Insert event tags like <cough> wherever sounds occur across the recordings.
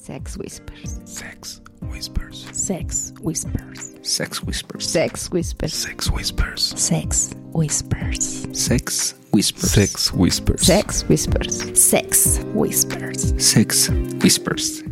Sex Whispers. Sex Whispers. Sex Whispers. Sex Whispers. Sex Whispers. Sex Whispers. Sex Whispers. Sex Whispers. Sex Whispers. Sex Whispers. Sex Whispers. Sex Whispers.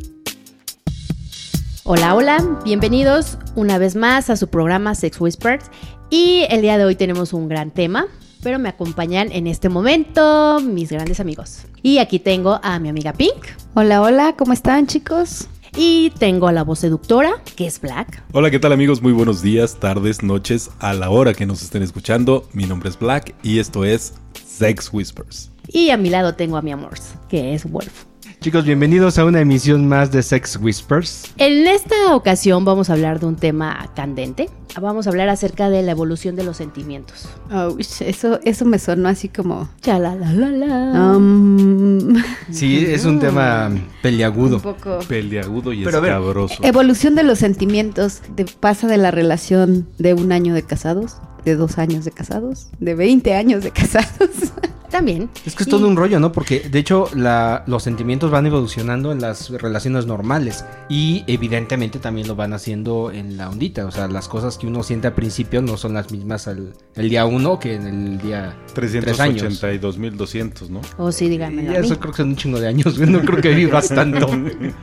Hola, hola, bienvenidos una vez más a su programa Sex Whispers. Y el día de hoy tenemos un gran tema, pero me acompañan en este momento mis grandes amigos. Y aquí tengo a mi amiga Pink. Hola, hola, ¿cómo están chicos? Y tengo a la voz seductora, que es Black. Hola, ¿qué tal amigos? Muy buenos días, tardes, noches, a la hora que nos estén escuchando. Mi nombre es Black y esto es Sex Whispers. Y a mi lado tengo a mi amor, que es Wolf. Chicos, bienvenidos a una emisión más de Sex Whispers. En esta ocasión vamos a hablar de un tema candente. Vamos a hablar acerca de la evolución de los sentimientos. Oh, eso, eso me sonó así como... Chalalalala. um, Sí, es un tema peliagudo. un poco... Peleagudo y Pero a ver, escabroso. Evolución de los sentimientos. De, pasa de la relación de un año de casados, de dos años de casados, de 20 años de casados. <laughs> También. Es que es todo un rollo, ¿no? Porque de hecho la- los sentimientos van evolucionando en las relaciones normales y evidentemente también lo van haciendo en la ondita. O sea, las cosas que uno siente al principio no son las mismas al, el día uno que en el día tres años. 382.200, ¿no? O sí, díganmelo Y eso creo que son un chingo de años, no creo que vivas <laughs> tanto.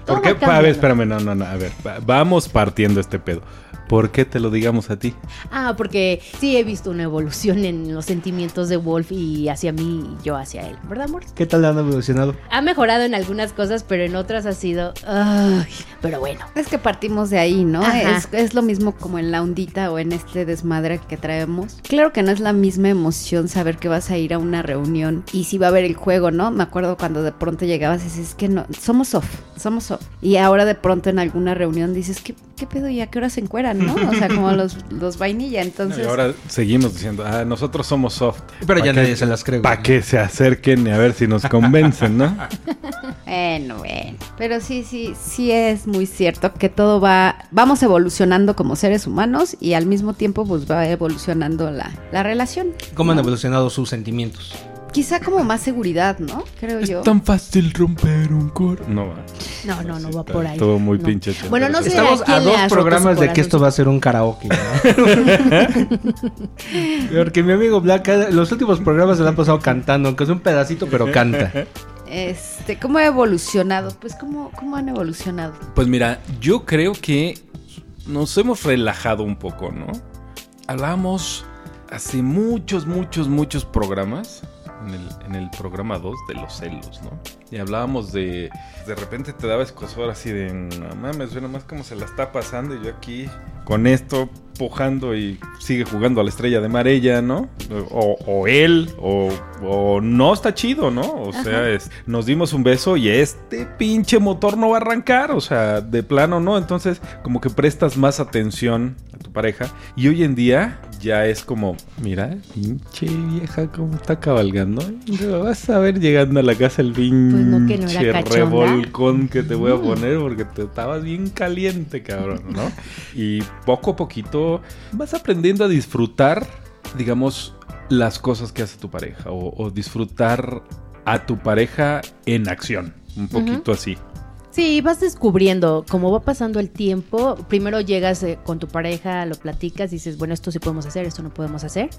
¿Por qué? A ver, ¿no? espérame, no, no, no. A ver, va- vamos partiendo este pedo. ¿Por qué te lo digamos a ti? Ah, porque sí he visto una evolución en los sentimientos de Wolf y hacia mí y yo hacia él, ¿verdad, amor? ¿Qué tal han evolucionado? Ha mejorado en algunas cosas, pero en otras ha sido... Ay, pero bueno. Es que partimos de ahí, ¿no? Es, es lo mismo como en la ondita o en este desmadre que traemos. Claro que no es la misma emoción saber que vas a ir a una reunión y si va a haber el juego, ¿no? Me acuerdo cuando de pronto llegabas y dices, es que no, somos off, somos off. Y ahora de pronto en alguna reunión dices, ¿qué, qué pedo? ¿Y a qué hora se encueran, no? O sea, como los, los vainilla. Entonces, Y ahora seguimos diciendo, ah, nosotros somos soft. Pero ya nadie se las cree. Para que se acerquen y a ver si nos convencen, ¿no? <laughs> Bueno, bueno. Pero sí, sí, sí es muy cierto que todo va, vamos evolucionando como seres humanos y al mismo tiempo pues va evolucionando la, la relación. ¿Cómo han ¿no? evolucionado sus sentimientos? Quizá como más seguridad, ¿no? Creo yo. Es tan fácil romper un cor. No va. No, no, no va Está por ahí. Todo muy No. pinche. Bueno, no sé Estamos a quién a dos programas de que esto va a ser un karaoke. ¿no? <laughs> Porque mi amigo Black, los últimos programas se lo han pasado cantando, aunque es un pedacito, pero canta. Este, ¿cómo ha evolucionado? Pues cómo, cómo han evolucionado. Pues mira, yo creo que nos hemos relajado un poco, ¿no? Hablábamos hace muchos, muchos, muchos programas. En el, en el programa 2 de los celos, ¿no? Y hablábamos de. De repente te daba escosor así de. No mames, ve nomás cómo se la está pasando. Y yo aquí con esto pujando y sigue jugando a la estrella de mar ella, ¿no? O, o él, o, o no está chido, ¿no? O sea, es, nos dimos un beso y este pinche motor no va a arrancar, o sea, de plano, ¿no? Entonces, como que prestas más atención pareja. Y hoy en día ya es como, mira, pinche vieja, cómo está cabalgando. Lo vas a ver llegando a la casa el pinche Pues no, que no era cachonda. revolcón que te voy a poner porque te estabas bien caliente, cabrón, ¿no? <laughs> Y poco a poquito vas aprendiendo a disfrutar, digamos, las cosas que hace tu pareja o, o disfrutar a tu pareja en acción, un poquito así. Sí, vas descubriendo, como va pasando el tiempo, primero llegas eh, con tu pareja, lo platicas, dices, bueno, esto sí podemos hacer, esto no podemos hacer.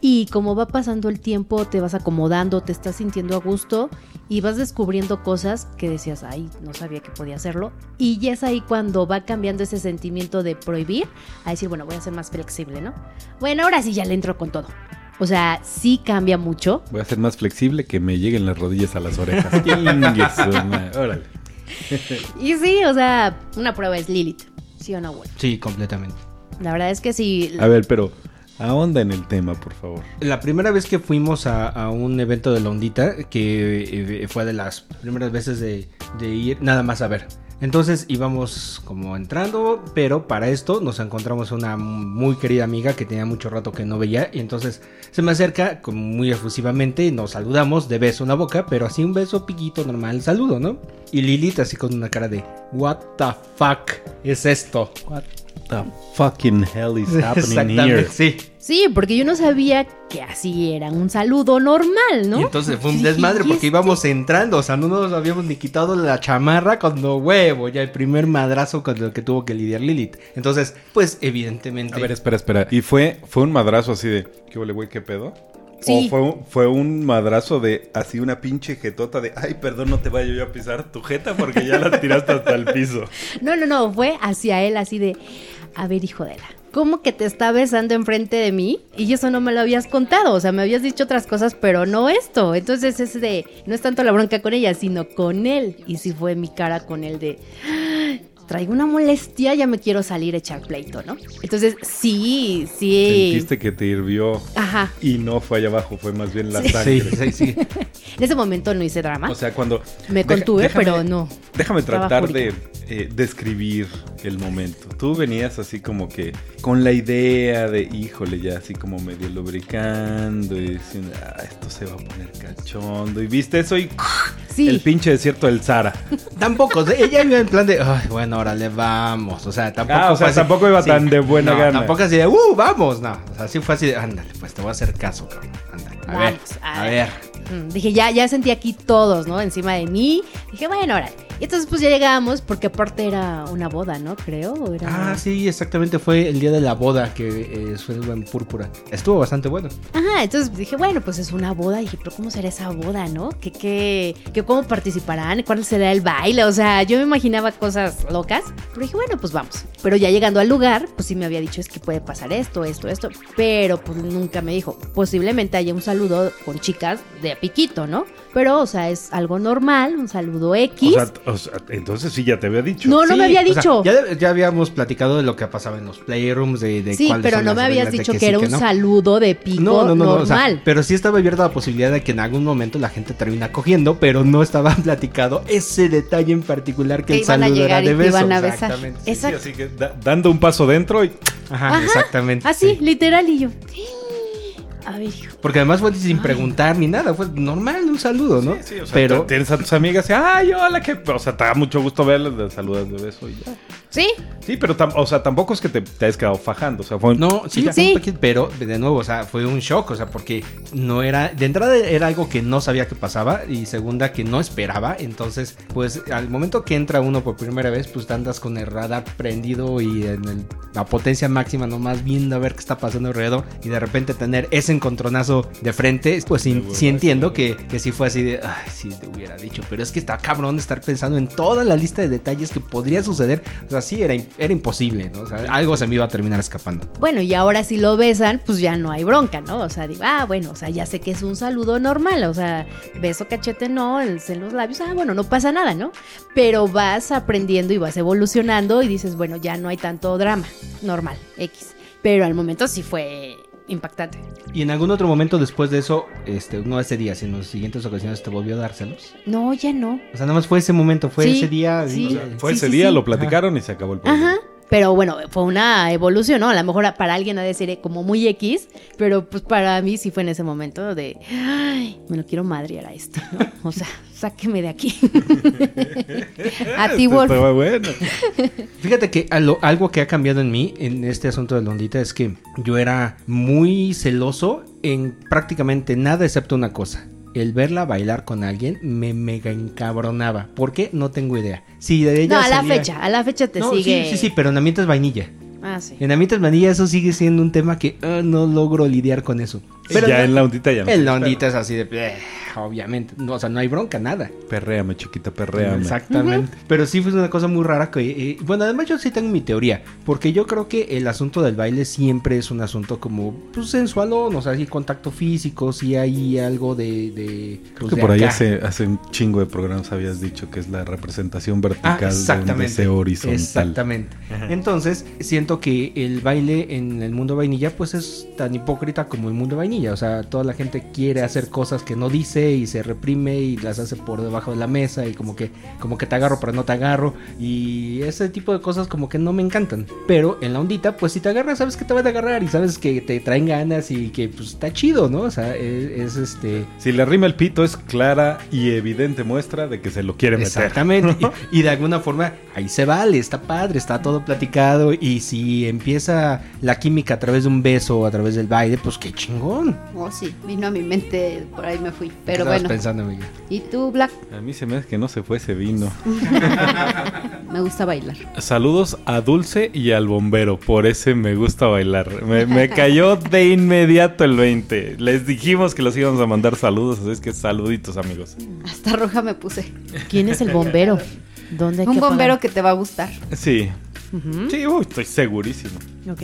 Y como va pasando el tiempo, te vas acomodando, te estás sintiendo a gusto y vas descubriendo cosas que decías, ay, no sabía que podía hacerlo. Y ya es ahí cuando va cambiando ese sentimiento de prohibir, a decir, bueno, voy a ser más flexible, ¿no? Bueno, ahora sí ya le entro con todo. O sea, sí cambia mucho. Voy a ser más flexible que me lleguen las rodillas a las orejas. <laughs> Órale. <laughs> Y sí, o sea, una prueba es Lilith, ¿sí o no, Wolf? Sí, completamente. La verdad es que sí. A ver, pero ahonda en el tema, por favor. La primera vez que fuimos a, a un evento de la ondita, que eh, fue de las primeras veces de, de ir nada más a ver. Entonces íbamos como entrando, pero para esto nos encontramos una muy querida amiga que tenía mucho rato que no veía y entonces se me acerca muy efusivamente y nos saludamos de beso en la boca, pero así un beso piquito normal, saludo, ¿no? Y Lilith así con una cara de What the fuck es esto? What the fucking hell is <laughs> happening here? sí. Sí, porque yo no sabía que así era un saludo normal, ¿no? Y entonces fue un desmadre ¿y porque este? íbamos entrando, o sea, no nos habíamos ni quitado la chamarra cuando huevo, ya el primer madrazo con el que tuvo que lidiar Lilith. Entonces, pues evidentemente... A ver, espera, espera. ¿Y fue, fue un madrazo así de, ¿qué huele, güey, qué pedo? Sí. ¿O fue, un- fue un madrazo de así una pinche jetota de, ay, perdón, no te vaya yo a pisar tu jeta porque ya la tiraste hasta el piso? <laughs> No, no, no, fue hacia él así de, a ver, hijo de la, ¿cómo que te está besando enfrente de mí? Y eso no me lo habías contado, o sea, me habías dicho otras cosas, pero no esto. Entonces es de, no es tanto la bronca con ella, sino con él. Y sí fue mi cara con él de, "Ah, traigo una molestia, ya me quiero salir a echar pleito, ¿no? Entonces, sí, sí. Sentiste que te hirvió Ajá. y no fue allá abajo, fue más bien la Sí. sangre. Sí, sí, sí. <laughs> En ese momento no hice drama. O sea, cuando... me deja- contuve, déjame- pero no. Déjame tratar de. Eh, describir el momento. Tú venías así como que con la idea de, híjole, ya así como medio lubricando y diciendo, ah, esto se va a poner cachondo. Y viste eso y Sí. el pinche desierto del Sara. <laughs> Tampoco, ella iba en plan de, ay, bueno, órale, vamos. O sea, tampoco. Ah, o sea, fue así- tampoco iba tan de buena no, gana. Tampoco así de, uh, vamos. No, o sea, sí fue así de, ándale, pues te voy a hacer caso, cabrón. Ándale. A ver, Vamos, a a ver. Mm, Dije, ya, ya sentí aquí todos, ¿no? Encima de mí. Dije, bueno, órale. Y entonces pues ya llegamos, porque aparte era una boda, ¿no? Creo. Era... Ah, sí, exactamente. Fue el día de la boda que eh, fue en púrpura. Estuvo bastante bueno. Ajá, entonces dije, bueno, pues es una boda. Y dije, pero ¿cómo será esa boda, no? ¿Qué, qué, qué, ¿Cómo participarán? ¿Cuál será el baile? O sea, yo me imaginaba cosas locas. Pero dije, bueno, pues vamos. Pero ya llegando al lugar, pues sí me había dicho, es que puede pasar esto, esto, esto. Pero pues nunca me dijo, posiblemente haya un saludo con chicas de piquito, ¿no? Pero, o sea, es algo normal, un saludo X. O sea, o sea, entonces sí ya te había dicho. no, no Sí, me había o sea, dicho. ya, ya habíamos platicado de lo que pasaba en los playrooms, de, de sí, pero no me habías dicho que, sí, era un no. saludo de pico No, no, no, no, o sea, normal. pero sí estaba abierta la posibilidad de que en algún momento la gente termina cogiendo, pero no estaba <laughs> platicado ese detalle en particular que, Que el iban a saludo llegar era de beso. iban a besar. Exactamente. Sí, Exacto. así que da- dando un paso dentro y Ajá, Ajá, exactamente. Así, sí. literal, y yo. A ver, hijo. Porque además fue sin preguntar ni nada, fue normal un saludo, ¿no? Sí, o sea, pero tienes a tus amigas y, ay, hola, que, o sea, te da mucho gusto verlas, te saludas de beso y ya. ¿Sí? Sí, pero, o sea, tampoco es que te, te hayas quedado fajando, o sea, fue un- No, sí, Sí. un pero de nuevo, o sea, fue un shock, o sea, porque no era, de entrada era algo que no sabía que pasaba y segunda que no esperaba, entonces, pues al momento que entra uno por primera vez, pues andas con el radar prendido y en el- la potencia máxima nomás viendo a ver qué está pasando alrededor y de repente tener ese encontronazo de frente, pues sí, sí entiendo que, que sí fue así de, ay, sí te hubiera dicho, pero es que está cabrón estar pensando en toda la lista de detalles que podría suceder, o sea, sí, era, era imposible, ¿no? O sea, algo se me iba a terminar escapando. Bueno, y ahora si lo besan, pues ya no hay bronca, ¿no? O sea, digo, ah, bueno, o sea, ya sé que es un saludo normal, o sea, beso cachete no, el- en los labios, ah, bueno, no pasa nada, ¿no? Pero vas aprendiendo y vas evolucionando y dices, bueno, ya no hay tanto drama, normal, X. Pero al momento sí fue impactante. ¿Y en algún otro momento después de eso, este, no ese día, sino en las siguientes ocasiones te volvió a dárselos? No, ya no. O sea, nada más fue ese momento, fue Sí, ese día. sí. o sea, fue sí, ese sí, día, sí. lo platicaron y se acabó el problema. Ajá. Pero bueno, fue una evolución, ¿no? A lo mejor para alguien ha de ser como muy X, pero pues para mí sí fue en ese momento de, ay, me lo quiero madrear a esto, ¿no? O sea, <laughs> sáqueme de aquí. <laughs> a ti, Wolf. estaba bueno. Fíjate que lo- algo que ha cambiado en mí en este asunto de Londita es que yo era muy celoso en prácticamente nada excepto una cosa. El verla bailar con alguien me mega encabronaba. ¿Por qué? No tengo idea. Si de ella No, a la salía- fecha, a la fecha te No, sigue. sí, sí, sí, pero en ambientes vainilla. Ah, sí. En ambientes vainilla eso sigue siendo un tema que ah, no logro lidiar con eso. Pero ya no- en la ondita ya no. El tienes ondita es así de, "Bleh", obviamente, no, o sea, no hay bronca, nada. Perréame, chiquita, perréame. Exactamente. Pero sí fue una cosa muy rara que, eh, bueno, además yo sí tengo mi teoría, porque yo creo que el asunto del baile siempre es un asunto como, pues, sensualón, o sea, hay contacto físico, sí hay algo de... de Creo pues, que de por ahí acá. hace, hace un chingo de programas habías dicho que es la representación Ah, vertical de un exactamente. deseo horizontal. Exactamente. Entonces, siento que el baile en el mundo vainilla, pues es tan hipócrita como el mundo vainilla. O sea, toda la gente quiere hacer cosas que no dice y se reprime y las hace por debajo de la mesa y como que, como que te agarro pero no te agarro. Y ese tipo de cosas como que no me encantan. Pero en la ondita, pues si te agarras, sabes que te van a agarrar y sabes que te traen ganas y que pues está chido, ¿no? O sea, es, es este... Si le arrima el pito es clara y evidente muestra de que se lo quiere meter. Exactamente. <laughs> y, y de alguna forma ahí se vale, está padre, está todo platicado y si empieza la química a través de un beso o a través del baile, pues qué chingón. Oh, sí, vino a mi mente, por ahí me fui. ¿Qué Pero estabas bueno. pensando, amiga? ¿Y tú, Black? A mí se me hace que no se fue ese vino. <laughs> Me gusta bailar. Saludos a Dulce y al bombero. Por ese me gusta bailar. Me, me <laughs> cayó de inmediato el 20. Les dijimos que los íbamos a mandar saludos, así es que saluditos, amigos. Hasta roja me puse. ¿Quién es el bombero? ¿Dónde hay Un que bombero que te va a gustar. Sí. Sí, uy, estoy segurísimo. Ok.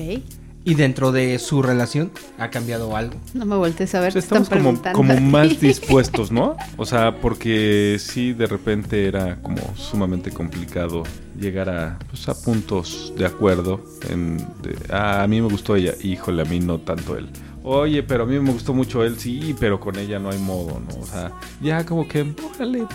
Y dentro de su relación ha cambiado algo. No me voltees a ver, están estamos como, más <laughs> dispuestos, ¿no? O sea, porque sí, de repente era como sumamente complicado llegar a, pues, a puntos de acuerdo. En, de, "Ah, a mí me gustó ella, híjole, a mí no tanto él. Oye, pero a mí me gustó mucho él, sí, pero con ella no hay modo, ¿no? O sea, ya como que, órale,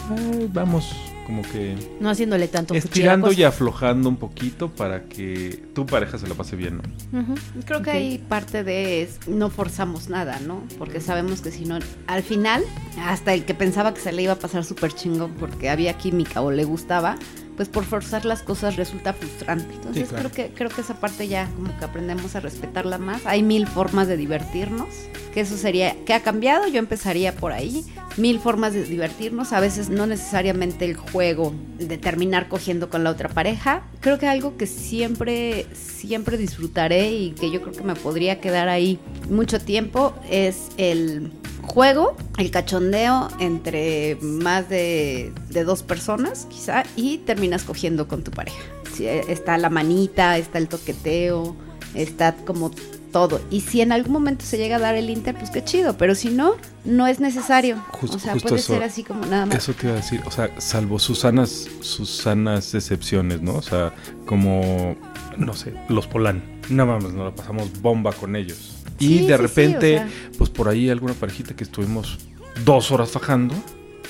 vamos, como que No haciéndole tanto estirando y aflojando un poquito para que tu pareja se la pase bien, ¿no? Creo que ok. ahí parte de es, no forzamos nada, ¿no? Porque sabemos que si no, al final, hasta el que pensaba que se le iba a pasar súper chingón porque había química o le gustaba, pues por forzar las cosas resulta frustrante. Entonces Sí, claro. creo que creo que esa parte ya como que aprendemos a respetarla más. Hay mil formas de divertirnos, que eso sería, ¿qué ha cambiado? Yo empezaría por ahí. Mil formas de divertirnos, a veces no necesariamente el juego de terminar cogiendo con la otra pareja. Creo que algo que siempre, siempre disfrutaré y que yo creo que me podría quedar ahí mucho tiempo es el juego, el cachondeo entre más de, de dos personas, quizá, y terminas cogiendo con tu pareja. Sí, eh, está la manita, está el toqueteo, está como todo. Y si en algún momento se llega a dar el inter, pues qué chido, pero si no, no es necesario. Justo- o sea, puede eso. ser así como nada más. Eso te iba a decir, o sea, salvo Susanas, Susanas excepciones, ¿no? O sea, como, no sé, los Polán. No mames, nos la pasamos bomba con ellos. Sí, y de sí, repente, o sea. pues por ahí alguna parejita que estuvimos dos horas fajando.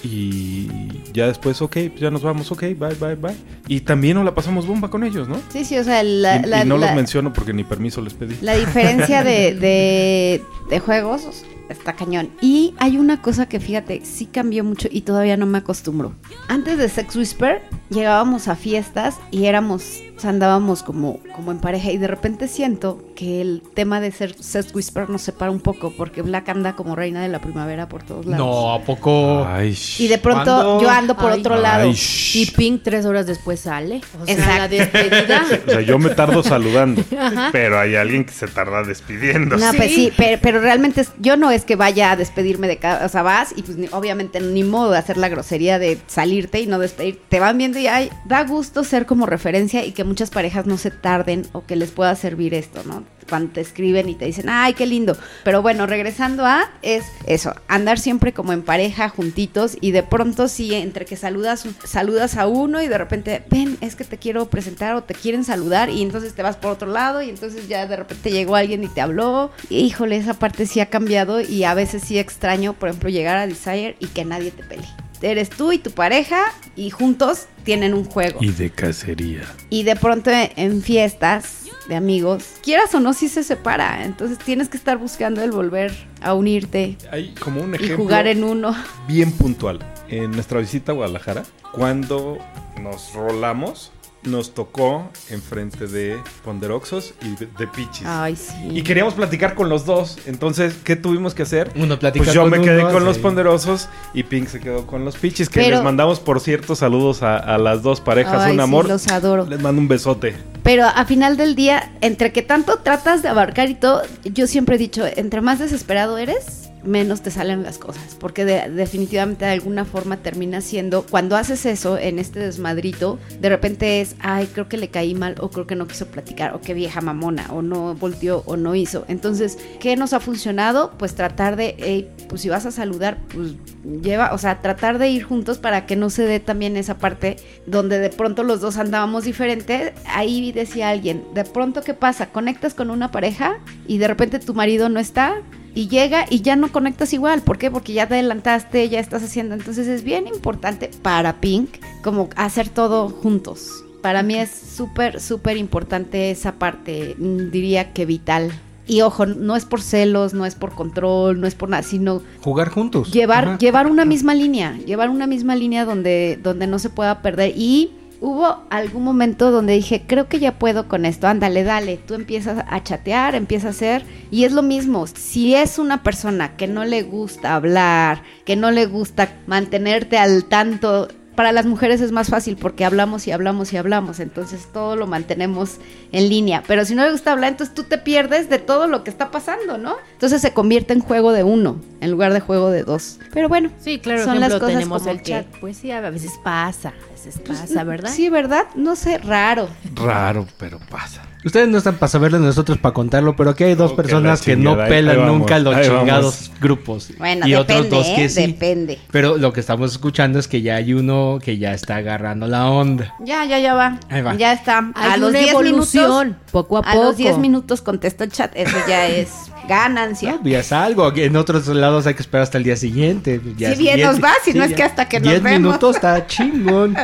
Y ya después, ok, pues ya nos vamos, ok, bye, bye, bye. Y también nos la pasamos bomba con ellos, ¿no? Sí, sí, o sea, la, y, la- y no la- los menciono porque ni permiso les pedí. La diferencia de, <laughs> de, de juegos está cañón. Y hay una cosa que fíjate, sí cambió mucho y todavía no me acostumbro. Antes de Sex Whisper, llegábamos a fiestas y éramos, o sea, andábamos como, como en pareja. Y de repente siento que el tema de ser Sex Whisper nos separa un poco, porque Black anda como reina de la primavera por todos lados. No, ¿a poco? Ay, Y de pronto ¿Cuándo? yo ando por Ay. otro lado. Ay, Y Pink tres horas después sale. O sea, Exacto. la despedida. <laughs> O sea, yo me tardo saludando, <laughs> pero hay alguien que se tarda despidiendo. No, Sí. pues sí, pero, pero realmente yo no es que vaya a despedirme de cada, o sea, vas y pues ni- obviamente ni modo de hacer la grosería de salirte y no despedir. Te van viendo y ay, da gusto ser como referencia y que muchas parejas no se tarden o que les pueda servir esto, ¿no? Cuando te escriben y te dicen, ay, qué lindo. Pero bueno, regresando a, es eso, andar siempre como en pareja, juntitos, y de pronto sí, entre que saludas, saludas a uno y de repente, ven, es que te quiero presentar o te quieren saludar, y entonces te vas por otro lado, y entonces ya de repente llegó alguien y te habló. Híjole, esa parte sí ha cambiado, y a veces sí extraño, por ejemplo, llegar a Desire y que nadie te pelee. Eres tú y tu pareja, y juntos tienen un juego. Y de cacería. Y de pronto en fiestas de amigos, quieras o no, sí se separa. Entonces tienes que estar buscando el volver a unirte Hay como un y ejemplo jugar en uno. bien puntual. En nuestra visita a Guadalajara, cuando nos rolamos, nos tocó enfrente de Ponderoxos y de, Pichis. Ay, sí. Y queríamos platicar con los dos. Entonces, ¿qué tuvimos que hacer? Uno platica Pues yo con me quedé uno, con los ponderosos y Pink se quedó con los pichis. Que Pero- les mandamos, por cierto, saludos a, a las dos parejas. Ay, un sí, amor. los adoro. Les mando un besote. Pero a final del día, entre que tanto tratas de abarcar y todo, yo siempre he dicho, entre más desesperado eres, menos te salen las cosas. Porque de- definitivamente de alguna forma termina siendo, cuando haces eso en este desmadrito, de repente es, ay, creo que le caí mal, o creo que no quiso platicar, o qué vieja mamona, o no volteó, o no hizo. Entonces, ¿qué nos ha funcionado? Pues tratar de, hey, pues si vas a saludar, pues lleva, o sea, tratar de ir juntos para que no se dé también esa parte donde de pronto los dos andábamos diferentes. Ahí decía alguien, de pronto, ¿qué pasa? Conectas con una pareja y de repente tu marido no está y llega y ya no conectas igual. ¿Por qué? Porque ya te adelantaste, ya estás haciendo. Entonces es bien importante para Pink como hacer todo juntos. Para mí es súper, súper importante esa parte, mm, diría que vital. Y ojo, no es por celos, no es por control, no es por nada, sino Jugar juntos. llevar, Ajá. llevar una misma línea, llevar una misma línea donde, donde no se pueda perder. Y hubo algún momento donde dije, creo que ya puedo con esto, ándale, dale, tú empiezas a chatear, empiezas a hacer, y es lo mismo, si es una persona que no le gusta hablar, que no le gusta mantenerte al tanto, para las mujeres es más fácil porque hablamos y hablamos y hablamos, entonces todo lo mantenemos en línea. Pero si no le gusta hablar, entonces tú te pierdes de todo lo que está pasando, ¿no? Entonces se convierte en juego de uno en lugar de juego de dos. Pero bueno, Sí, claro, son ejemplo, las cosas tenemos como el que- chat. Pues sí, a veces pasa, veces Pues, pasa, ¿verdad? Sí, ¿verdad? No sé, raro. Raro, pero pasa. Ustedes no están para saberlo, nosotros para contarlo, pero aquí hay dos Oh, que personas que no pelan vamos, nunca los chingados grupos. Bueno, y depende, otros dos que ¿eh? sí. Depende. Pero lo que estamos escuchando es que ya hay uno que ya está agarrando la onda. Ya, ya, ya va. Ahí va. Ya está. Hay a los una 10 minutos. poco a A poco. los 10 minutos contesta el chat. Eso ya es <laughs> ganancia. Ya es algo, en otros lados hay que esperar hasta el día siguiente. Ya Si bien diez- nos va, si no es que hasta que nos Diez vemos. minutos está chingón.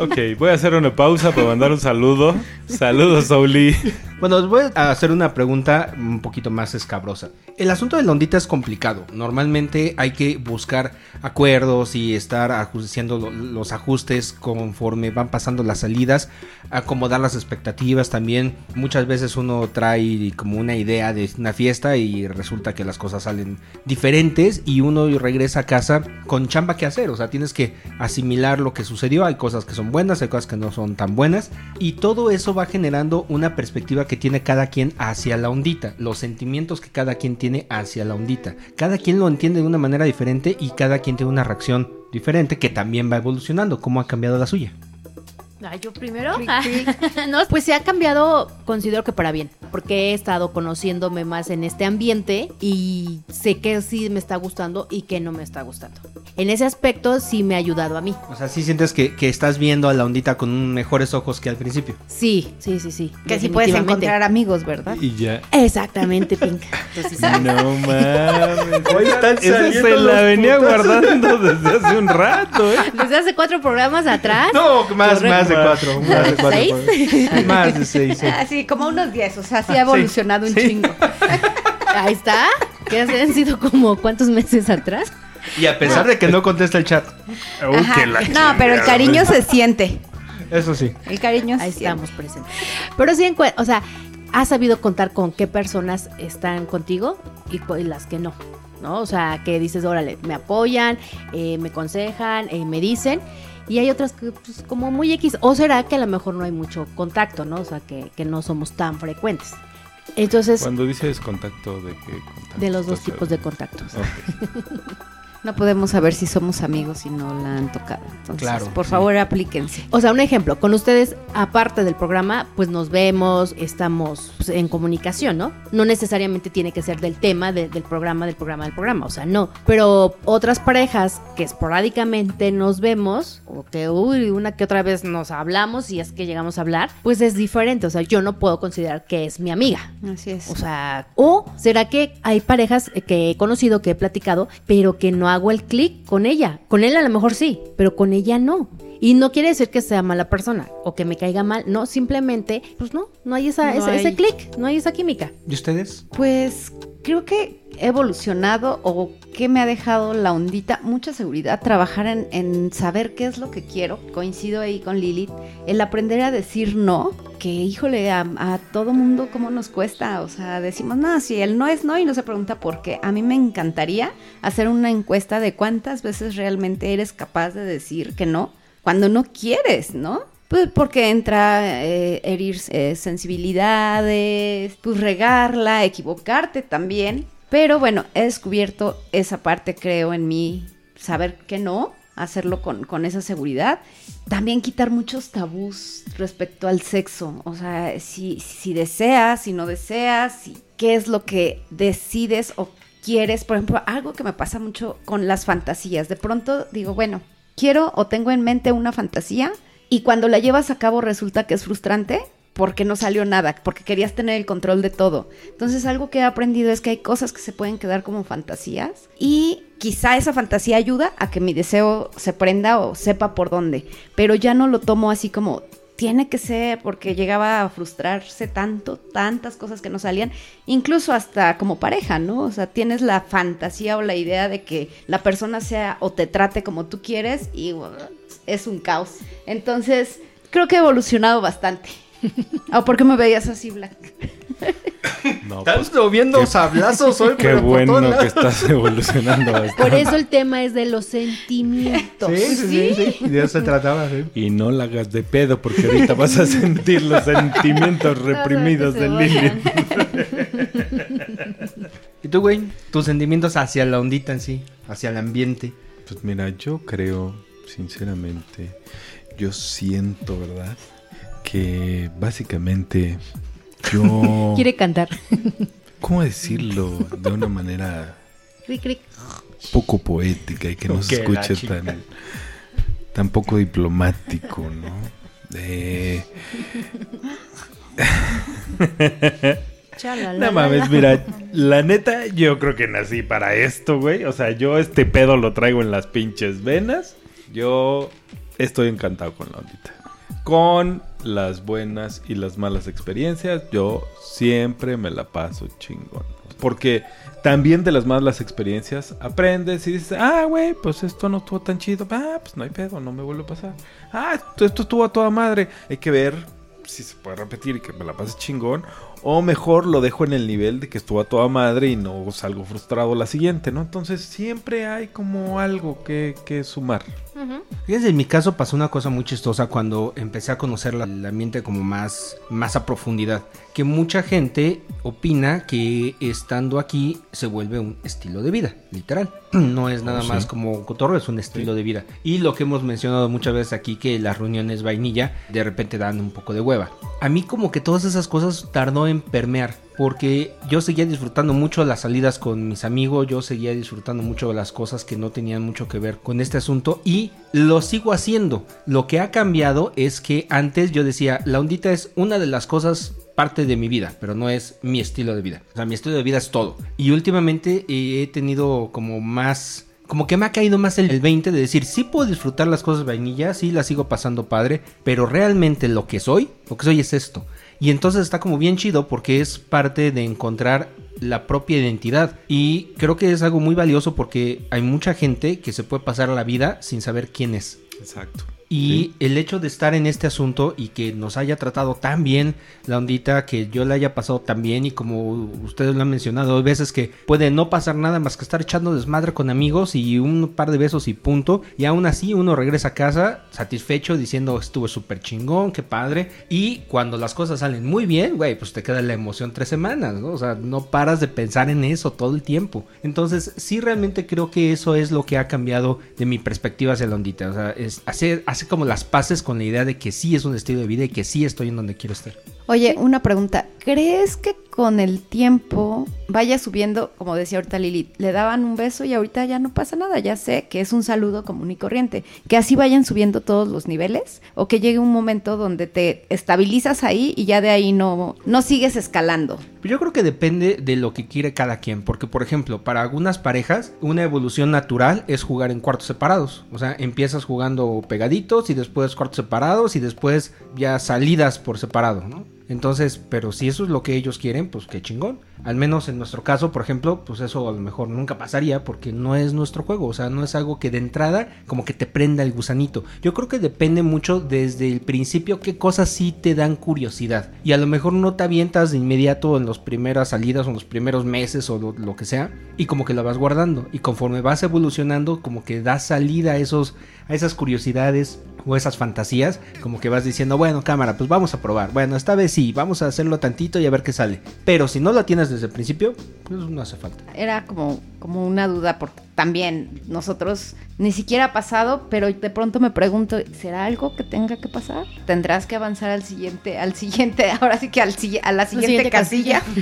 Ok, voy a hacer una pausa para mandar un saludo. Saludos, Sauli. Bueno, os voy a hacer una pregunta un poquito más escabrosa. El asunto de la ondita es complicado. Normalmente hay que buscar acuerdos y estar haciendo lo- los ajustes conforme van pasando las salidas, acomodar las expectativas también. Muchas veces uno trae como una idea de una fiesta y resulta que las cosas salen diferentes y uno regresa a casa con chamba que hacer. O sea, tienes que asimilar lo que sucedió. Hay cosas que son buenas, hay cosas que no son tan buenas. Y todo eso va generando una perspectiva que tiene cada quien hacia la ondita. Los sentimientos que cada quien tiene hacia la ondita. Cada quien lo entiende de una manera diferente y cada quien tiene una reacción diferente que también va evolucionando. ¿Cómo ha cambiado la suya? Ah, yo primero. <laughs> no, pues se ha cambiado, considero que para bien, porque he estado conociéndome más en este ambiente y sé que sí me está gustando y que no me está gustando. En ese aspecto sí me ha ayudado a mí. O sea, sí sientes que, que estás viendo a la ondita con mejores ojos que al principio. Sí, sí, sí, sí. Que sí puedes encontrar amigos, ¿verdad? Y ya. Exactamente, Pink. <laughs> Entonces. No <laughs> mames. Hoy están Esa saliendo se la venía guardando desde hace un rato, ¿eh? Desde hace cuatro programas atrás. No, más, Correcto. más de cuatro. Más de cuatro. ¿Seis? Más de seis. sí. <laughs> Así, como unos 10. O sea, sí ha evolucionado un sí. chingo. <laughs> Ahí está. Que han sido como cuántos meses atrás. Y a pesar de que no contesta el chat. Ajá. No, pero el cariño se siente. Eso sí. El cariño se Ahí siente. estamos presentes. Pero sí, o sea, has sabido contar con qué personas están contigo y, y las que no. ¿No? O sea, que dices, órale, me apoyan, eh, me aconsejan, eh, me dicen. Y hay otras que, pues, como muy X. O será que a lo mejor no hay mucho contacto, ¿no? O sea, que, que no somos tan frecuentes. Entonces, Cuando dices contacto, ¿de qué contacto? de los dos tipos de contactos. <laughs> No podemos saber si somos amigos si no la han tocado. Entonces, Claro, por sí. favor, aplíquense. O sea, un ejemplo, con ustedes, aparte del programa, pues nos vemos, estamos pues, en comunicación, ¿no? No necesariamente tiene que ser del tema de- del programa, del programa, del programa, o sea, no. Pero otras parejas que esporádicamente nos vemos, o que, uy, una que otra vez nos hablamos y es que llegamos a hablar, pues es diferente, o sea, yo no puedo considerar que es mi amiga. Así es. O sea, o será que hay parejas que he conocido, que he platicado, pero que no hago el clic con ella. Con él a lo mejor sí, pero con ella no. Y no quiere decir que sea mala persona o que me caiga mal, no, simplemente, pues no, no hay, esa, No ese, hay. ese clic, no hay esa química. ¿Y ustedes? Pues creo que he evolucionado o que me ha dejado la ondita, mucha seguridad, trabajar en, en saber qué es lo que quiero. Coincido ahí con Lilith, el aprender a decir no, que híjole, a, a todo mundo cómo nos cuesta. O sea, decimos, no, si el no es no y no se pregunta por qué. A mí me encantaría hacer una encuesta de cuántas veces realmente eres capaz de decir que no cuando no quieres, ¿no? Pues porque entra eh, herir eh, sensibilidades, pues regarla, equivocarte también. Pero bueno, he descubierto esa parte, creo, en mí, saber que no, hacerlo con, con esa seguridad. También quitar muchos tabús respecto al sexo. O sea, si, si deseas, si no deseas, si, qué es lo que decides o quieres. Por ejemplo, algo que me pasa mucho con las fantasías. De pronto digo, bueno, quiero o tengo en mente una fantasía y cuando la llevas a cabo resulta que es frustrante, porque no salió nada, porque querías tener el control de todo. Entonces algo que he aprendido es que hay cosas que se pueden quedar como fantasías y quizá esa fantasía ayuda a que mi deseo se prenda o sepa por dónde, pero ya no lo tomo así como tiene que ser porque llegaba a frustrarse tanto, tantas cosas que no salían, incluso hasta como pareja, ¿no? O sea, tienes la fantasía o la idea de que la persona sea o te trate como tú quieres y es un caos. Entonces, creo que he evolucionado bastante. <laughs> ¿O por qué me veías así, Black? No, pues, Estás lloviendo sablazos hoy, qué bueno que estás evolucionando. <laughs> bastante. Por eso el tema es de los sentimientos. Sí, sí, sí, sí. De eso se trataba, sí. Y no la hagas de pedo porque ahorita vas a sentir los sentimientos <laughs> reprimidos de Lili. <laughs> ¿Y tú, güey? Tus sentimientos hacia la ondita en sí, hacia el ambiente. Pues mira, yo creo, sinceramente, yo siento, ¿verdad? Que básicamente yo... <laughs> Quiere cantar. ¿Cómo decirlo de una manera poco poética y que no se escuche tan, tan poco diplomático, ¿no? Eh, no mames, mira, la neta, yo creo que nací para esto, güey. O sea, yo este pedo lo traigo en las pinches venas. Yo estoy encantado con la ondita. Con las buenas y las malas experiencias, yo siempre me la paso chingón. Porque también de las malas experiencias aprendes y dices, ah, güey, pues esto no estuvo tan chido. Ah, pues no hay pedo, no me vuelve a pasar. Ah, esto, estuvo a toda madre. Hay que ver si se puede repetir y que me la pase chingón. O mejor lo dejo en el nivel de que estuvo a toda madre y no salgo frustrado la siguiente, ¿no? Entonces siempre hay como algo que, que sumar. Ujú. Fíjense, en mi caso pasó una cosa muy chistosa cuando empecé a conocer la- el ambiente como más, más a profundidad. Que mucha gente opina que estando aquí se vuelve un estilo de vida, literal. <clears throat> No es nada Oh, sí. más como cotorro, es un estilo de vida. Y lo que hemos mencionado muchas veces aquí, que las reuniones vainilla de repente dan un poco de hueva. A mí como que todas esas cosas tardó en permear. Porque yo seguía disfrutando mucho las salidas con mis amigos, yo seguía disfrutando mucho las cosas que no tenían mucho que ver con este asunto y lo sigo haciendo. Lo que ha cambiado es que antes yo decía, la ondita es una de las cosas parte de mi vida, pero no es mi estilo de vida. O sea, mi estilo de vida es todo. Y últimamente eh, he tenido como más como que me ha caído más el, el 20 de decir, sí puedo disfrutar las cosas vainilla, sí las sigo pasando padre, pero realmente lo que soy, lo que soy es esto. Y entonces está como bien chido porque es parte de encontrar la propia identidad. Y creo que es algo muy valioso porque hay mucha gente que se puede pasar la vida sin saber quién es. Exacto. Y el hecho de estar en este asunto y que nos haya tratado tan bien la ondita, que yo la haya pasado tan bien y como ustedes lo han mencionado, hay veces que puede no pasar nada más que estar echando desmadre con amigos y un par de besos y punto. Y aún así uno regresa a casa satisfecho diciendo estuve súper chingón, qué padre. Y cuando las cosas salen muy bien, güey, pues te queda la emoción tres semanas, ¿no? O sea, no paras de pensar en eso todo el tiempo. Entonces sí realmente creo que eso es lo que ha cambiado de mi perspectiva hacia la ondita. O sea, es hacer, hace como las paces con la idea de que sí es un estilo de vida y que sí estoy en donde quiero estar. Oye, una pregunta. ¿Crees que con el tiempo vaya subiendo, como decía ahorita Lili, le daban un beso y ahorita ya no pasa nada? Ya sé que es un saludo común y corriente. ¿Que así vayan subiendo todos los niveles? ¿O que llegue un momento donde te estabilizas ahí y ya de ahí no, no sigues escalando? Yo creo que depende de lo que quiere cada quien, porque por ejemplo, para algunas parejas, una evolución natural es jugar en cuartos separados. O sea, empiezas jugando pegaditos y después cuartos separados y después ya salidas por separado, ¿no? Entonces, pero si eso es lo que ellos quieren, pues qué chingón. Al menos en nuestro caso, por ejemplo, pues eso a lo mejor nunca pasaría porque no es nuestro juego. O sea, no es algo que de entrada como que te prenda el gusanito. Yo creo que depende mucho desde el principio qué cosas sí te dan curiosidad. Y a lo mejor no te avientas de inmediato en las primeras salidas o en los primeros meses o lo, que sea. Y como que la vas guardando. Y conforme vas evolucionando, como que das salida a, esos, a esas curiosidades o esas fantasías, como que vas diciendo, bueno, cámara, pues vamos a probar. Bueno, esta vez sí, vamos a hacerlo tantito y a ver qué sale. Pero si no lo tienes desde el principio, pues no hace falta. Era como, como una duda porque también nosotros ni siquiera ha pasado, pero de pronto me pregunto, ¿será algo que tenga que pasar? ¿Tendrás que avanzar al siguiente, al siguiente, <laughs> ahora sí que al, a la siguiente, siguiente casilla? <laughs>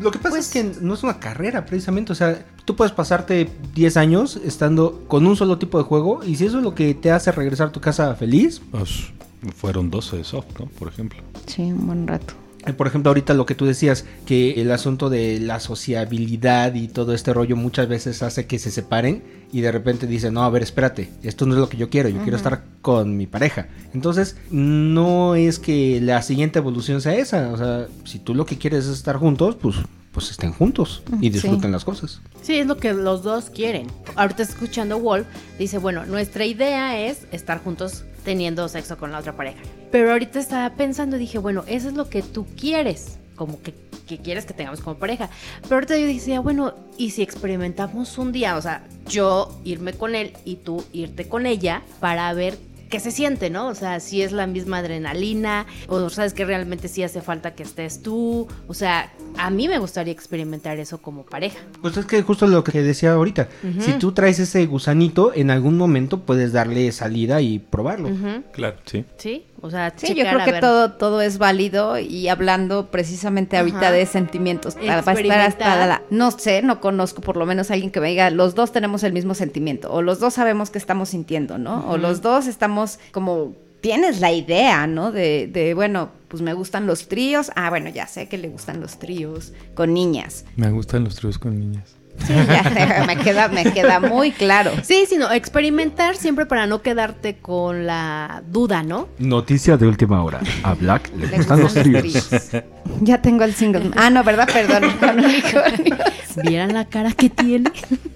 Lo que pasa Pues- es que no es una carrera precisamente, o sea, tú puedes pasarte 10 años estando con un solo tipo de juego y si eso es lo que te hace regresar a tu casa feliz, Pues, Fueron 12 de soft, ¿no? Por ejemplo. Sí, un buen rato. Por ejemplo, ahorita lo que tú decías, que el asunto de la sociabilidad y todo este rollo muchas veces hace que se separen y de repente dicen, no, a ver, espérate, esto no es lo que yo quiero, yo quiero estar con mi pareja. Entonces, no es que la siguiente evolución sea esa, o sea, si tú lo que quieres es estar juntos, pues, pues estén juntos y disfruten Sí. las cosas. Sí, es lo que los dos quieren. Ahorita escuchando Wolf, dice, bueno, nuestra idea es estar juntos teniendo sexo con la otra pareja. Pero ahorita estaba pensando y dije, bueno, eso es lo que tú quieres, como que, que quieres que tengamos como pareja. Pero ahorita yo decía, bueno, ¿y si experimentamos un día? O sea, yo irme con él y tú irte con ella para ver qué se siente, ¿no? O sea, si es la misma adrenalina, o sabes que realmente sí hace falta que estés tú. O sea, a mí me gustaría experimentar eso como pareja. Pues es que justo lo que decía ahorita, si tú traes ese gusanito, en algún momento puedes darle salida y probarlo. Claro, sí. Sí, o sea, Sí, yo creo a que ver. todo, todo es válido y hablando precisamente ahorita Ajá. de sentimientos. para- para estar hasta la- no sé, no conozco por lo menos a alguien que me diga, los dos tenemos el mismo sentimiento, o los dos sabemos que estamos sintiendo, ¿no? O los dos estamos como, tienes la idea, ¿no? De, de, bueno, pues me gustan los tríos. Ah, bueno, ya sé que le gustan los tríos con niñas. Me gustan los tríos con niñas. Sí, ya <laughs> me queda, me queda muy claro. Sí, sino experimentar siempre para no quedarte con la duda, ¿no? Noticia de última hora. A Black le Le gustan los gustan los tríos. Ya tengo el single. Ah, no, ¿verdad? Perdón, <laughs> con. Vieran la cara que tiene.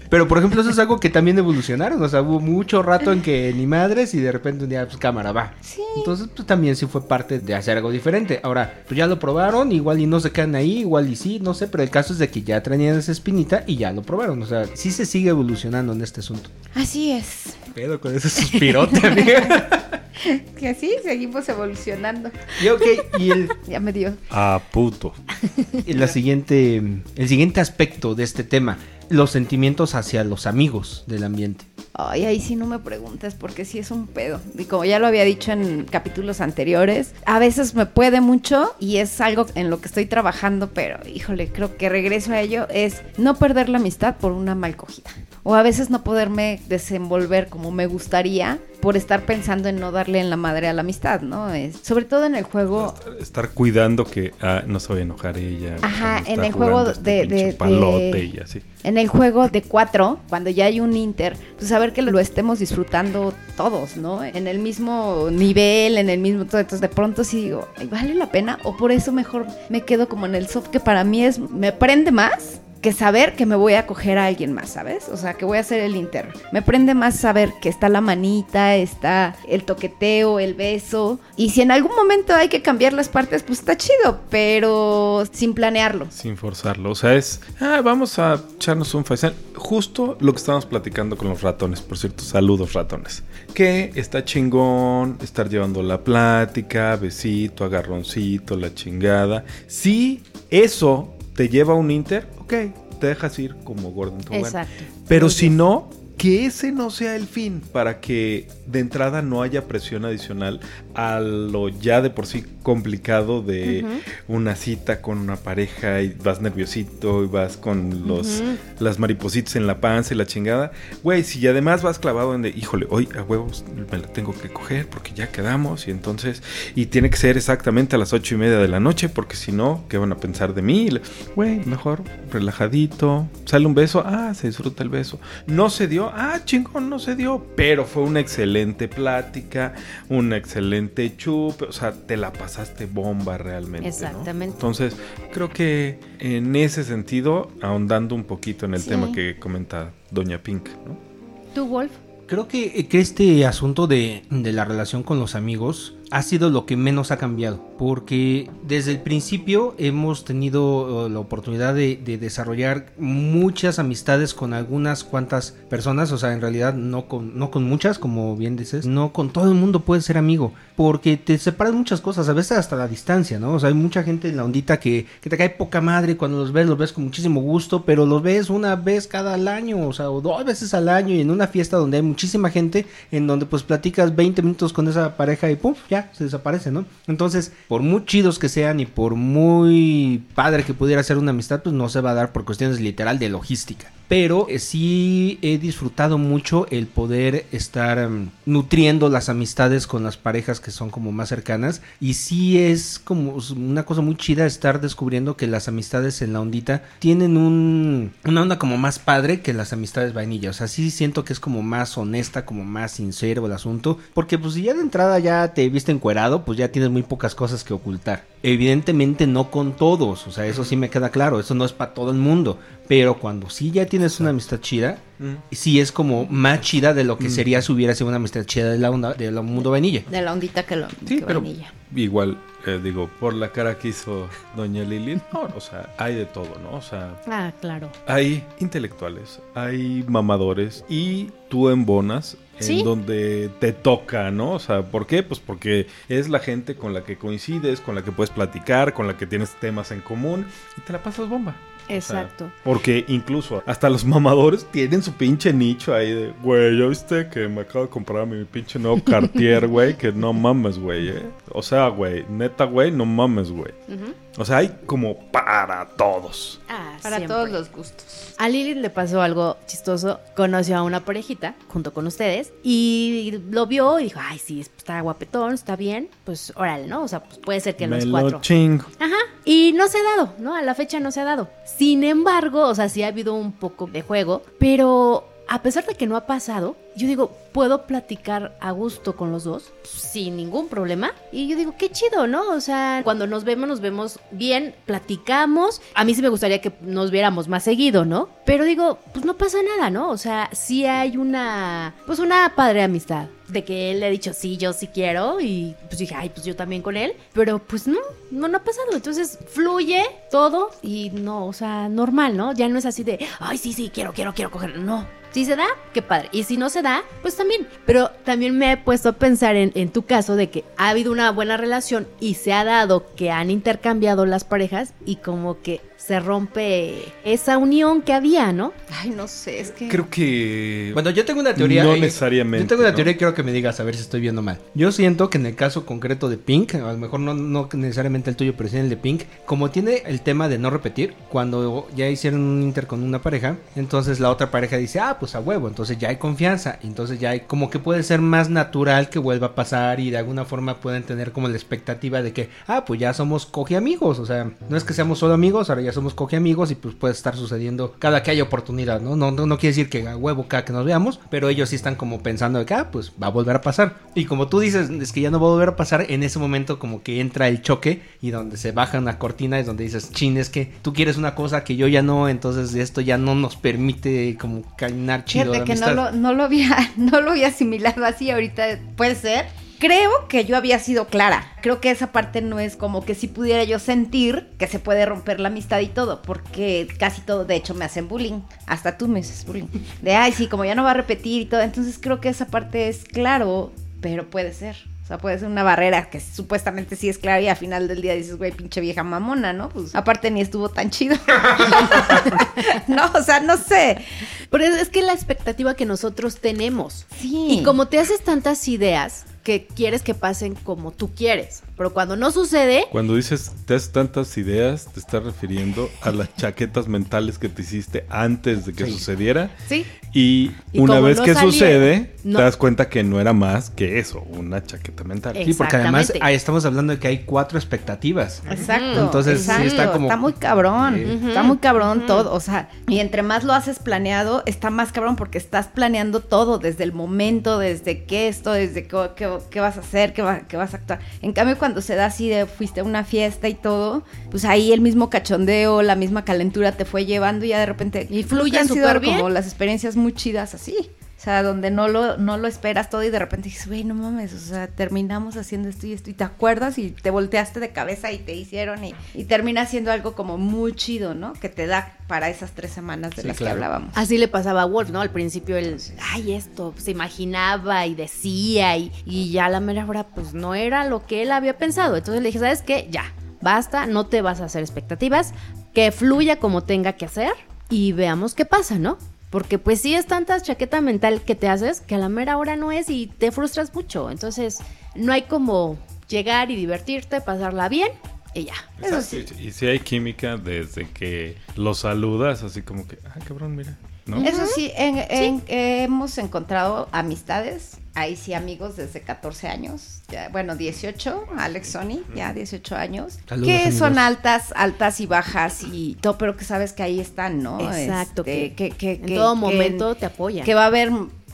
Pero por ejemplo, eso es algo que también evolucionaron. O sea, hubo mucho rato en que ni madres y de repente un día, pues cámara, va. Sí. Entonces, pues también sí fue parte de hacer algo diferente. Ahora, pues ya lo probaron, igual y no se quedan ahí, igual y sí, no sé, pero el caso es de que ya traían esa espinita y ya lo probaron. O sea, sí se sigue evolucionando en este asunto. Así es. Pedo con ese <laughs> suspirote, amiga. <laughs> Que así seguimos evolucionando. Y ok, y el, <laughs> Ya me dio. A puto. la siguiente, el siguiente aspecto de este tema, los sentimientos hacia los amigos del ambiente. Ay, ahí sí no me preguntes porque sí es un pedo. Y como ya lo había dicho en capítulos anteriores, a veces me puede mucho y es algo en lo que estoy trabajando, pero híjole, creo que regreso a ello, es no perder la amistad por una mal cogida. O a veces no poderme desenvolver como me gustaría por estar pensando en no darle en la madre a la amistad, ¿no? Es, sobre todo en el juego Estar cuidando que ah, no se vaya a enojar ella. Ajá, en el juego este de- de- palote de- y así. En el juego de cuatro, cuando ya hay un Inter, pues saber que lo estemos disfrutando todos, ¿no? En el mismo nivel, en el mismo todo. Entonces de pronto sí digo, "Ay, ¿vale la pena? O por eso mejor me quedo como en el soft, que para mí es, me prende más que saber que me voy a coger a alguien más, ¿sabes? O sea, que voy a hacer el Inter. Me prende más saber que está la manita, está el toqueteo, el beso. Y si en algún momento hay que cambiar las partes, pues está chido, pero sin planearlo. Sin forzarlo. O sea, es. Ah, vamos a echarnos un faisán. Justo lo que estábamos platicando con los ratones, por cierto. Saludos, ratones. Que está chingón estar llevando la plática, besito, agarroncito, la chingada. Si eso te lleva a un inter, ok, te dejas ir como Gordon Tobogán. Exacto. Pero si no, que ese no sea el fin, para que de entrada no haya presión adicional a lo ya de por sí complicado de una cita con una pareja y vas nerviosito y vas con los las maripositas en la panza y la chingada. Güey, si además vas clavado en de, híjole, hoy a huevos me la tengo que coger porque ya quedamos y entonces, y tiene que ser exactamente a las ocho y media de la noche porque si no, ¿qué van a pensar de mí? Güey, mejor relajadito, sale un beso, ah, se disfruta el beso. No se dio, ah, chingón, no se dio, pero fue una excelente plática, una excelente chup, o sea, te la pasaste bomba realmente. ¿no? Exactamente. Entonces, creo que en ese sentido, ahondando un poquito en el Sí. tema que comenta Doña Pink, ¿no? ¿Tú, Wolf? Creo que, que este asunto de, de la relación con los amigos ha sido lo que menos ha cambiado, porque desde el principio hemos tenido eh, la oportunidad de, de desarrollar muchas amistades con algunas cuantas personas, o sea, en realidad no con, no con muchas, como bien dices, no con todo el mundo puedes ser amigo, porque te separan muchas cosas, a veces hasta la distancia, ¿no? O sea, hay mucha gente en la ondita que, que te cae poca madre cuando los ves, los ves con muchísimo gusto, pero los ves una vez cada año, o sea, o dos veces al año y en una fiesta donde hay muchísima gente, en donde pues platicas 20 minutos con esa pareja y pum, ya, se desaparece, ¿no? Entonces, por muy chidos que sean y por muy padre que pudiera ser una amistad, pues no se va a dar por cuestiones literal de logística. Pero eh, sí he disfrutado mucho el poder estar mm, nutriendo las amistades con las parejas que son como más cercanas y sí es como una cosa muy chida estar descubriendo que las amistades en la ondita tienen un, una onda como más padre que las amistades vainilla, o sea, sí siento que es como más honesta, como más sincero el asunto, porque pues si ya de entrada ya te viste encuerado, pues ya tienes muy pocas cosas que ocultar. Evidentemente no con todos, o sea, eso sí me queda claro, eso no es para todo el mundo, pero cuando sí ya tienes una amistad chida, sí es como más chida de lo que sería si hubiera sido una amistad chida de la onda, de la mundo vainilla. De la ondita que lo Sí, que pero vainilla. igual, eh, digo, por la cara que hizo Doña Lili, no, o sea, hay de todo, ¿no? O sea, Ah, claro. hay intelectuales, hay mamadores y tú embonas en donde te toca, ¿no? O sea, ¿por qué? Pues porque es la gente con la que coincides, con la que puedes platicar, con la que tienes temas en común y te la pasas bomba. O sea, Exacto. porque incluso hasta los mamadores tienen su pinche nicho ahí de, güey, ya viste que me acabo de comprar mi pinche nuevo <laughs> Cartier, güey, que no mames, güey, ¿eh? O sea, güey, neta, güey, no mames, güey. O sea, hay como para todos. Ah, Para siempre. todos los gustos. A Lilith le pasó algo chistoso. Conoció a una parejita junto con ustedes y lo vio y dijo, ay, sí, está guapetón, está bien. Pues órale, ¿no? O sea, pues puede ser que Me los lo cuatro. chingo. Ajá. Y no se ha dado, ¿no? A la fecha no se ha dado. Sin embargo, o sea, sí ha habido un poco de juego, pero a pesar de que no ha pasado, yo digo, puedo platicar a gusto con los dos sin ningún problema. Y yo digo, qué chido, ¿no? O sea, cuando nos vemos, nos vemos bien, platicamos. A mí sí me gustaría que nos viéramos más seguido, ¿no? Pero digo, pues no pasa nada, ¿no? O sea, sí hay una, pues una padre amistad. De que él le ha dicho, sí, yo sí quiero. Y pues dije, ay, pues yo también con él. Pero pues no, no, no ha pasado. Entonces fluye todo y no, o sea, normal, ¿no? Ya no es así de, ay, sí, sí, quiero, quiero, quiero coger. No. Si se da, qué padre. Y si no se da, pues también. Pero también me he puesto a pensar en, en tu caso de que ha habido una buena relación y se ha dado que han intercambiado las parejas y como que se rompe esa unión que había, ¿no? Ay, no sé, es que... Creo que... Bueno, yo tengo una teoría. No necesariamente, Yo tengo una ¿no? teoría y quiero que me digas a ver si estoy viendo mal. Yo siento que en el caso concreto de Pink, a lo mejor no, no necesariamente el tuyo, pero sí en el de Pink, como tiene el tema de no repetir, cuando ya hicieron un inter con una pareja, entonces la otra pareja dice, ah, pues a huevo, entonces ya hay confianza, entonces ya hay como que puede ser más natural que vuelva a pasar y de alguna forma pueden tener como la expectativa de que, ah, pues ya somos coge amigos, o sea, no es que seamos solo amigos, ahora ya somos coge amigos y pues puede estar sucediendo cada que haya oportunidad, ¿no? No, no, no quiere decir que a huevo cada que nos veamos, pero ellos sí están como pensando de que, ah, pues va a volver a pasar. Y como tú dices, es que ya no va a volver a pasar, en ese momento como que entra el choque y donde se baja una cortina es donde dices, chin, es que tú quieres una cosa que yo ya no, entonces esto ya no nos permite como caminar chido. Fíjate que no lo, no lo había, <laughs> no lo había asimilado así ahorita, puede ser. Creo que yo había sido clara. Creo que esa parte no es como que si pudiera yo sentir que se puede romper la amistad y todo, porque casi todo, de hecho, me hacen bullying. Hasta tú me haces bullying. De, ay, sí, como ya no va a repetir y todo. Entonces creo que esa parte es claro, pero puede ser. O sea, puede ser una barrera que supuestamente sí es clara y al final del día dices, güey, pinche vieja mamona, ¿no? Pues aparte ni estuvo tan chido. <laughs> no, o sea, no sé. Pero es, es que la expectativa que nosotros tenemos. Sí. Y como te haces tantas ideas que quieres que pasen como tú quieres. Pero cuando no sucede, Cuando dices te das tantas ideas, te estás refiriendo a las chaquetas mentales que te hiciste antes de que Sí. sucediera. Sí. Y, Y una vez no que sucede, no- te das cuenta que no era más que eso, una chaqueta mental. Sí, porque además ahí estamos hablando de que hay cuatro expectativas. Exacto. Entonces, sí está como- muy cabrón. Está muy cabrón todo. O sea, y entre más lo haces planeado, está más cabrón porque estás planeando todo desde el momento, desde qué esto, desde qué, qué- qué vas a hacer, qué, va- qué vas a actuar. En cambio, cuando se da así de fuiste a una fiesta y todo, pues ahí el mismo cachondeo, la misma calentura te fue llevando y ya de repente. Y creo fluye que han sido súper bien. como las experiencias muy chidas así. O sea, donde no lo, no lo esperas todo y de repente dices, güey, no mames, o sea, terminamos haciendo esto y esto y te acuerdas y te volteaste de cabeza y te hicieron y, y termina siendo algo como muy chido, ¿no? Que te da para esas tres semanas de Sí, las claro. que hablábamos. así le pasaba a Wolf, ¿no? Al principio él, ay, esto, se imaginaba y decía y, y ya a la mera hora, pues no era lo que él había pensado. Entonces le dije, ¿sabes qué? Ya, basta, no te vas a hacer expectativas, que fluya como tenga que hacer y veamos qué pasa, ¿no? Porque pues sí es tanta chaqueta mental que te haces que a la mera hora no es y te frustras mucho. Entonces no hay como llegar y divertirte, pasarla bien y ya. Eso sí. Y si hay química desde que lo saludas, así como que, ah, cabrón, mira. ¿No? Eso sí, en- en- eh, hemos encontrado amistades, ahí sí amigos desde 14 años, ya, bueno, 18, Alex Sony, ya 18 años, Saludos, que amigos. son altas, altas y bajas y todo, pero que sabes que ahí están, ¿no? Exacto, Este, que, que, en que- todo que- momento te apoyan. que va a haber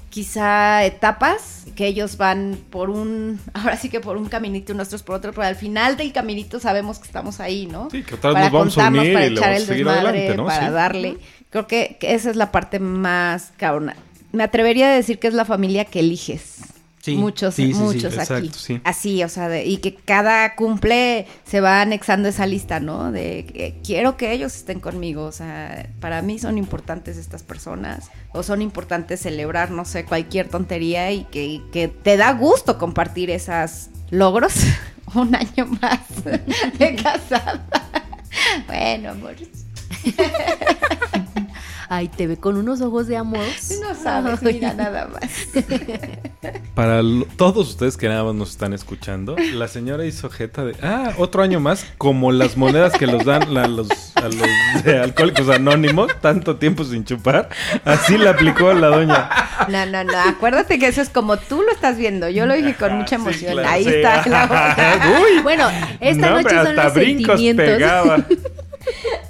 quizá etapas que ellos van por un, <laughs> ahora sí que por un caminito y nosotros por otro, pero al final del caminito sabemos que estamos ahí, ¿no? Sí, que otra vez para nos vamos a contarnos, unir para y echar el a desmadre, adelante, ¿no? para Sí. darle. Creo que, que esa es la parte más cabrona. Me atrevería a decir que es la familia que eliges. Sí, muchos, sí, sí, sí. muchos aquí. Exacto, sí. Así, o sea, de- y que cada cumple se va anexando esa lista, ¿no? De que quiero que ellos estén conmigo, o sea, para mí son importantes estas personas, o son importantes celebrar, no sé, cualquier tontería y que, y que te da gusto compartir esos logros <laughs> un año más de <laughs> casada. <laughs> Bueno, amor, Ay, te ve con unos ojos de amor. no sabes, mira nada más. <laughs> Para lo- todos ustedes que nada más nos están escuchando, la señora hizo jeta de, ah, otro año más, como las monedas que los dan la- los, a los de alcohólicos anónimos, tanto tiempo sin chupar, así la aplicó la doña. No, no, no, acuérdate que eso es como tú lo estás viendo, yo lo dije con mucha Sí, emoción, claro, ahí sí. está la. Uy, Bueno, esta no, noche son hasta los brincos sentimientos. pegaba. <laughs>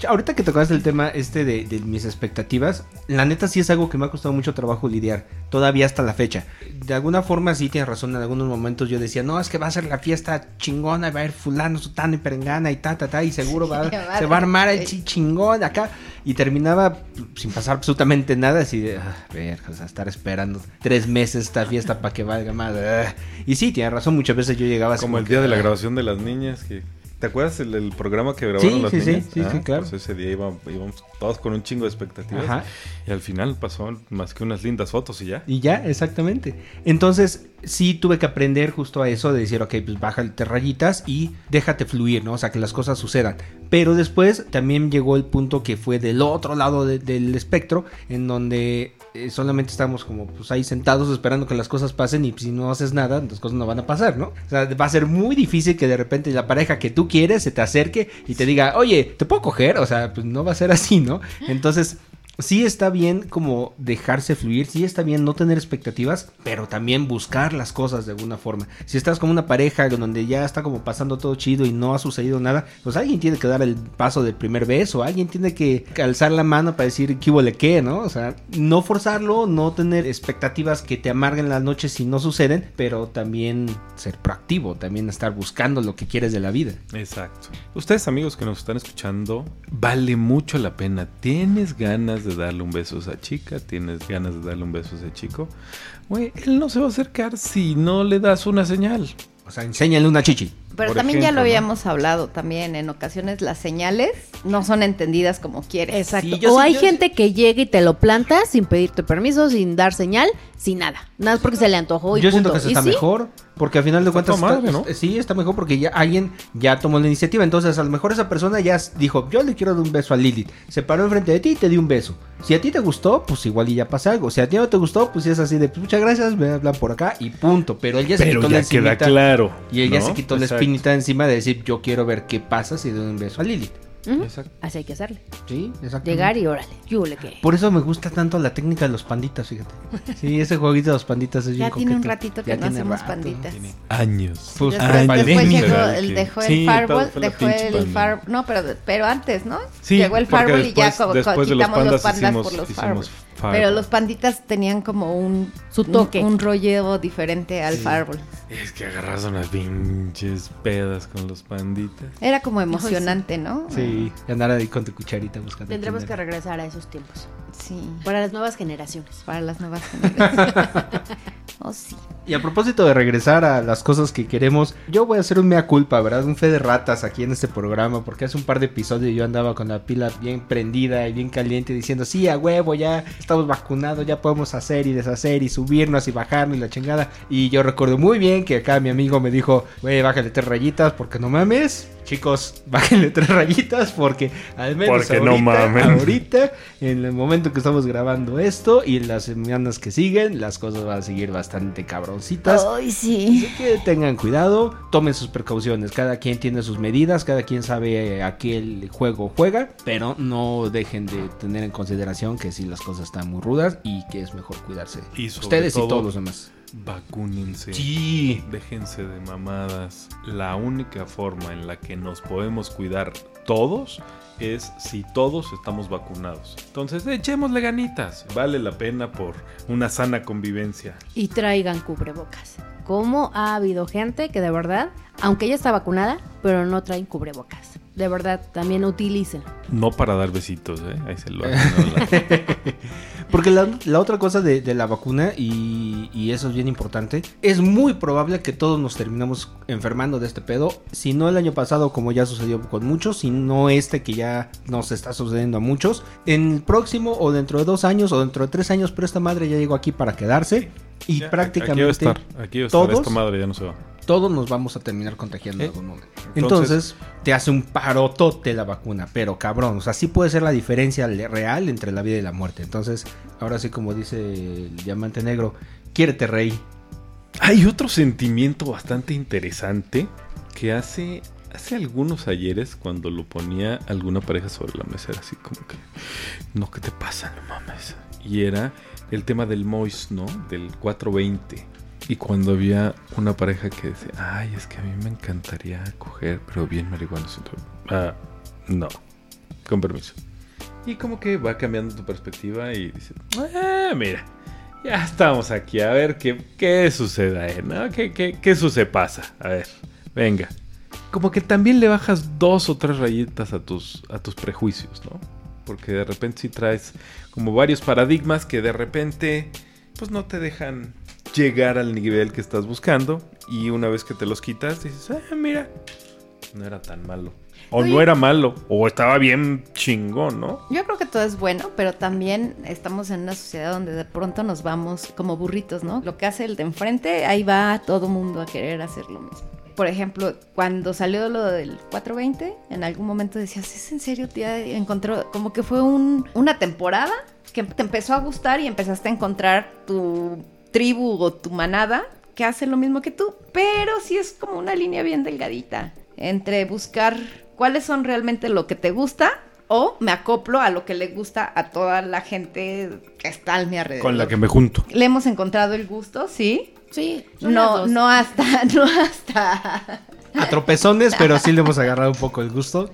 Ahorita que tocaste el tema este de, de mis expectativas, la neta sí es algo que me ha costado mucho trabajo lidiar, todavía hasta la fecha. De alguna forma sí tienes razón, en algunos momentos yo decía, no, es que va a ser la fiesta chingona, va a ir fulano, sutano y perengana y ta, ta, ta, y seguro va, Sí, se va a armar el chingón acá. Y terminaba sin pasar absolutamente nada, así de, ah, ver, o sea, estar esperando tres meses esta fiesta para que valga más. ah. Y sí, tienes razón, muchas veces yo llegaba así Como el que, día de la ah, grabación de las niñas que... ¿Te acuerdas el, el programa que grabaron Sí, las sí, sí, niñas? sí, sí, claro. Pues ese día íbamos, íbamos todos con un chingo de expectativas. Ajá. Y al final pasó más que unas lindas fotos y ya. Y ya, exactamente. Entonces, sí tuve que aprender justo a eso de decir, ok, pues bájate rayitas y déjate fluir, ¿no? O sea, que las cosas sucedan. Pero después también llegó el punto que fue del otro lado de- del espectro, en donde eh, solamente estamos como pues ahí sentados esperando que las cosas pasen y pues, si no haces nada, las cosas no van a pasar, ¿no? O sea, va a ser muy difícil que de repente la pareja que tú quieres se te acerque y te diga, oye, ¿te puedo coger? O sea, pues no va a ser así, ¿no? Entonces, sí está bien como dejarse fluir, sí está bien no tener expectativas, pero también buscar las cosas de alguna forma. Si estás con una pareja donde ya está como pasando todo chido y no ha sucedido nada, pues alguien tiene que dar el paso del primer beso, alguien tiene que alzar la mano para decir qué huele qué, ¿no? O sea, no forzarlo, no tener expectativas que te amarguen las noches si no suceden, pero también ser proactivo, también estar buscando lo que quieres de la vida. Exacto. Ustedes amigos que nos están escuchando, vale mucho la pena. ¿Tienes ganas de darle un beso a esa chica? ¿Tienes ganas de darle un beso a ese chico? Güey, él no se va a acercar si no le das una señal. O sea, enséñale una chichi. Pero Por también ya ejemplo, lo ¿no? habíamos hablado también, en ocasiones las señales no son entendidas como quieres. Exacto. Sí, o sí- hay yo gente que llega y te lo planta sin pedirte permiso, sin dar señal, sin nada. Nada más porque se le antojó y Yo siento punto. que eso ¿Y está sí? mejor, porque al final de Está cuentas está- madre, ¿no? sí está mejor porque ya alguien ya tomó la iniciativa, entonces a lo mejor esa persona ya dijo, yo le quiero dar un beso a Lilith, se paró enfrente de ti y te dio un beso. Si a ti te gustó, pues igual y ya pasa algo. Si a ti no te gustó, pues es así de pues, muchas gracias, me hablan por acá y punto. Pero él ya se Pero quitó la queda espinita claro. y ella ¿no? se quitó la espinita encima de decir, yo quiero ver qué pasa si doy un beso a Lilith. Exacto. Así hay que hacerle. Sí, exacto. Llegar y órale. Yule que. Por eso me gusta tanto la técnica de los panditas, fíjate. Sí, ese jueguito de los panditas es bien Ya tiene un ratito que Ya no tiene hacemos rato. panditas. Tiene años. Pues, Después, ah, después llegó, el, dejó el Sí, dejó no, pero, pero antes, ¿no? Sí, llegó el porque Fireball y ya después- co- co- después de los quitamos los pandas hicimos- por los hicimos Fireball. Pero los panditas tenían como un Su toque. un, un rollo diferente al Fireball. Es que agarras unas pinches pedas con los panditas. Era como emocionante, ¿no? Sí, y andar ahí con tu cucharita buscando. Tendremos que regresar a esos tiempos. Sí, Para las nuevas generaciones. para las nuevas generaciones. <laughs> <laughs> Y a propósito de regresar a las cosas que queremos, yo voy a hacer un mea culpa, ¿verdad? Un fe de ratas aquí en este programa, porque hace un par de episodios yo andaba con la pila bien prendida y bien caliente diciendo, sí, a huevo, ya estamos vacunados, ya podemos hacer y deshacer y subirnos y bajarnos y la chingada. Y yo recuerdo muy bien que acá mi amigo me dijo, güey, bájale tres rayitas porque no mames. Chicos, <laughs> bájenle tres rayitas porque al menos Porque no ahorita, ahorita, en el momento que estamos grabando esto y en las semanas que siguen, las cosas van a seguir bastante cabroncitas. Ay, sí. Así que tengan cuidado, tomen sus precauciones. Cada quien tiene sus medidas, cada quien sabe a qué el juego juega, pero no dejen de tener en consideración que sí las cosas están muy rudas y que es mejor cuidarse. Y Ustedes y todo- todos los demás. Vacúnense. Sí. Déjense de mamadas. La única forma en la que nos podemos cuidar todos es si todos estamos vacunados. Entonces, echémosle ganitas. Vale la pena por una sana convivencia. Y traigan cubrebocas. ¿Cómo ha habido gente que de verdad, aunque ella está vacunada, pero no traen cubrebocas? De verdad, también utilicen. No para dar besitos, ¿eh? Ahí se lo <laughs> hacen. Porque la, la otra cosa de, de la vacuna, y, y eso es bien importante, es muy probable que todos nos terminamos enfermando de este pedo. Si no el año pasado, como ya sucedió con muchos, si no este que ya nos está sucediendo a muchos, en el próximo o dentro de dos años o dentro de tres años, pero esta madre ya llegó aquí para quedarse. Y Ya, prácticamente Aquí va a estar. Aquí va a estar. todos- Esta madre ya no se va. todos nos vamos a terminar contagiando en ¿Eh? algún momento. Entonces- Entonces, te hace un parotote la vacuna, pero cabrón, o sea, sí puede ser la diferencia real entre la vida y la muerte. Entonces, ahora sí como dice el diamante negro, quiérete rey. Hay otro sentimiento bastante interesante que hace, hace algunos ayeres cuando lo ponía alguna pareja sobre la mesa era así como que, no, ¿qué te pasa? No mames. Y era el tema del Mois, ¿no? Del 420. Y cuando había una pareja que decía, ay, es que a mí me encantaría coger, pero bien. Entonces, Ah, no, con permiso. Y como que va cambiando tu perspectiva y dices, ah, mira, ya estamos aquí, a ver qué, qué sucede ¿no? ¿Qué, qué, qué sucede pasa? A ver, venga. Como que también le bajas dos o tres rayitas a tus, a tus prejuicios, ¿no? Porque de repente sí traes como varios paradigmas que de repente pues no te dejan llegar al nivel que estás buscando y una vez que te los quitas dices, ah, mira, no era tan malo. O Oye. no era malo, o estaba bien chingón, ¿no? Yo creo que todo es bueno, pero también estamos en una sociedad donde de pronto nos vamos como burritos, ¿no? Lo que hace el de enfrente, ahí va todo mundo a querer hacer lo mismo. Por ejemplo, cuando salió lo del 420, en algún momento decías, ¿es en serio, tía? Encontró, como que fue un- una temporada que te empezó a gustar y empezaste a encontrar tu tribu o tu manada que hace lo mismo que tú, pero sí es como una línea bien delgadita entre buscar cuáles son realmente lo que te gusta o me acoplo a lo que le gusta a toda la gente que está a mi alrededor. Con la que me junto. Le hemos encontrado el gusto, sí. Sí, No, no hasta, <laughs> no hasta. A tropezones, pero sí le hemos agarrado un poco el gusto.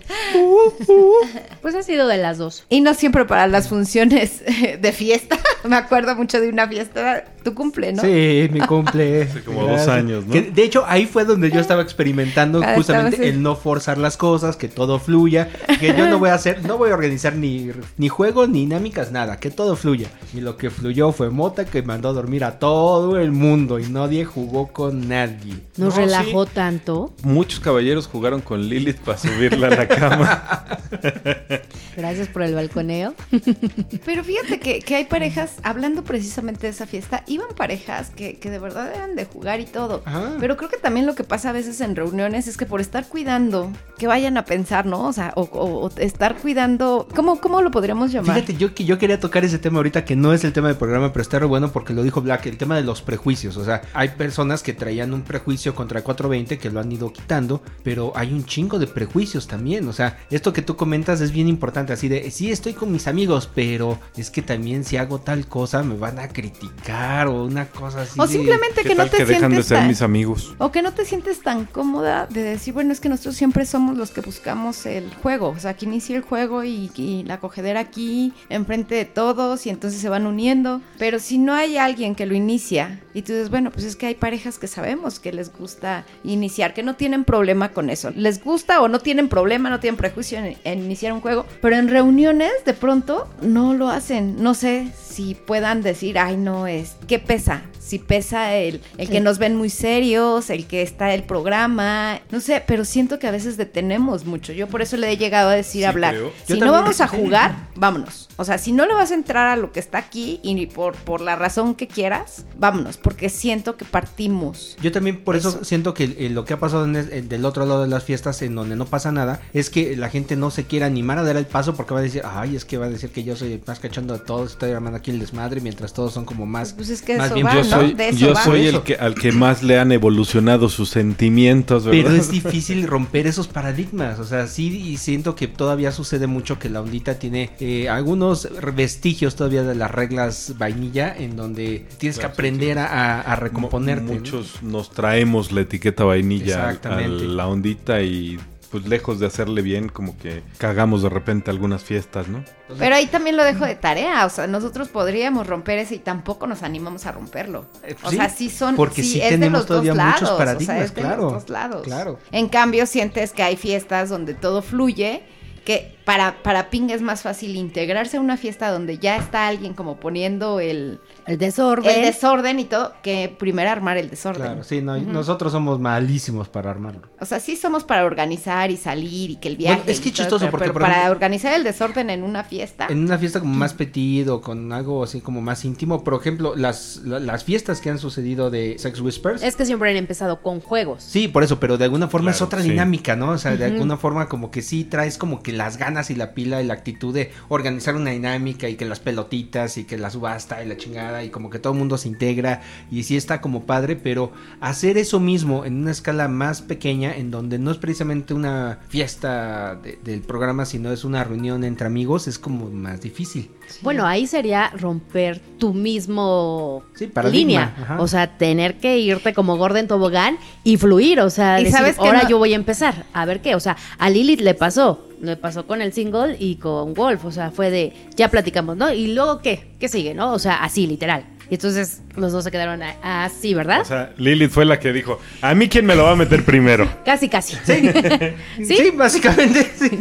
Pues ha sido de las dos. Y no siempre para las funciones <laughs> de fiesta. <laughs> Me acuerdo mucho de una fiesta, tu cumple, ¿no? Sí, mi cumple. <laughs> Hace como dos años, ¿no? Que, de hecho, ahí fue donde yo estaba experimentando Ah, justamente el no forzar las cosas, que todo fluya, que yo no voy a hacer, no voy a organizar ni, ni juegos ni dinámicas, nada, que todo fluya. Y lo que fluyó fue Mota que mandó a dormir a todo el mundo y nadie jugó con nadie. Nos No, relajó tanto. Muchos caballeros jugaron con Lilith para subirla a la cama. <laughs> Gracias por el balconeo. <laughs> Pero fíjate que, que hay parejas, hablando precisamente de esa fiesta, iban parejas que, que de verdad eran de jugar y todo. Ajá. Pero creo que también lo que pasa a veces en reuniones es que por estar cuidando, que vayan a pensar, ¿no? O sea, o, o- o estar cuidando, ¿cómo, ¿cómo lo podríamos llamar? Fíjate, yo, que yo quería tocar ese tema ahorita que no es el tema del programa, pero está re bueno porque lo dijo Black, el tema de los prejuicios. O sea, hay personas que traían un prejuicio contra el 420 que lo han ido quitando, pero hay un chingo de prejuicios también. O sea, esto que tú comentas es bien importante, así de, sí, estoy con mis amigos, pero es que también si hago tal cosa me van a criticar o una cosa así. o de- simplemente ¿Qué que no te que dejan de sientes ser tan- mis amigos? O que no te sientes tan cómoda de decir, bueno, es que nosotros siempre somos los que buscamos el juego. O sea, que inicia el juego y, y la cogedera aquí, enfrente de todos, y entonces se van uniendo. Pero si no hay alguien que lo inicia, y tú dices, bueno, pues es que hay parejas que sabemos que les gusta iniciar, que no tienen problema con eso. Les gusta o no tienen problema, no tienen prejuicio en, en iniciar un juego. Pero en reuniones, de pronto, no lo hacen. No sé si puedan decir, ay, no, es, ¿qué pesa? Si pesa el, el que nos ven muy serios, el que está el programa, no sé, pero siento que a veces detenemos mucho. Yo por eso le he llegado a decir Sí, creo. si no vamos a jugar, vámonos. O sea, si no le vas a entrar a lo que está aquí y ni por, por la razón que quieras, vámonos, porque siento que partimos. Yo también por eso, Eso. siento que eh, lo que ha pasado en en- del otro lado de las fiestas, en donde no pasa nada, es que la gente no se quiere animar a dar el paso porque va a decir, ay, es que va a decir que yo soy el más cachondo de todos, estoy armando aquí el desmadre, mientras todos son como más... Pues es que más eso bien va, Yo ¿no? Soy, De eso yo va. soy el que al que más le han evolucionado sus sentimientos, ¿verdad? Pero es <laughs> difícil romper esos paradigmas. O sea, sí, y siento que todavía sucede mucho que la ondita tiene eh, algunos vestigios todavía de las reglas vainilla, en donde tienes Claro, que aprender a, a- recomponerte. ¿no? Muchos nos traemos la etiqueta vainilla a- la ondita y pues lejos de hacerle bien, como que cagamos de repente algunas fiestas, ¿no? Pero ahí también lo dejo de tarea, o sea, nosotros podríamos romper ese y tampoco nos animamos a romperlo. Eh, O sí, sea, sí son, porque sí es de tenemos los todavía dos muchos lados, paradigmas, o sea, es de claro, los dos lados. claro. En cambio, sientes que hay fiestas donde todo fluye, que para, para Ping es más fácil integrarse a una fiesta donde ya está alguien como poniendo el, El desorden. el desorden y todo, que primero armar el desorden. Claro, sí, no, nosotros somos malísimos para armarlo. O sea, sí somos para organizar y salir y que el viaje. Bueno, es que todo, chistoso, porque, pero por para ejemplo- organizar el desorden en una fiesta. En una fiesta como más petido, con algo así como más íntimo, por ejemplo, las, la- las fiestas que han sucedido de Sex Whispers. Es que siempre han empezado con juegos. Sí, por eso, pero de alguna forma es otra sí. dinámica, ¿no? O sea, de alguna forma como que sí traes como que las ganas y la pila y la actitud de organizar una dinámica y que las pelotitas y que la subasta y la chingada y como que todo el mundo se integra y sí está como padre, pero hacer eso mismo en una escala más pequeña en donde no es precisamente una fiesta de- del programa, sino es una reunión entre amigos, es como más difícil. Bueno, ahí sería romper tu mismo Sí, línea. ajá. O sea, tener que irte como gorda en tobogán y fluir. O sea, Y decir, sabes que ahora no- yo voy a empezar. A ver qué. O sea, a Lilith le pasó. Le pasó con el single y con Wolf. O sea, fue de, ya platicamos, ¿no? Y luego, ¿qué? ¿Qué sigue, no? O sea, así, literal. Y entonces los dos se quedaron así, ¿verdad? O sea, Lilith fue la que dijo, a mí quién me lo va a meter primero. <laughs> casi, casi. <laughs> ¿Sí? Sí, básicamente, sí.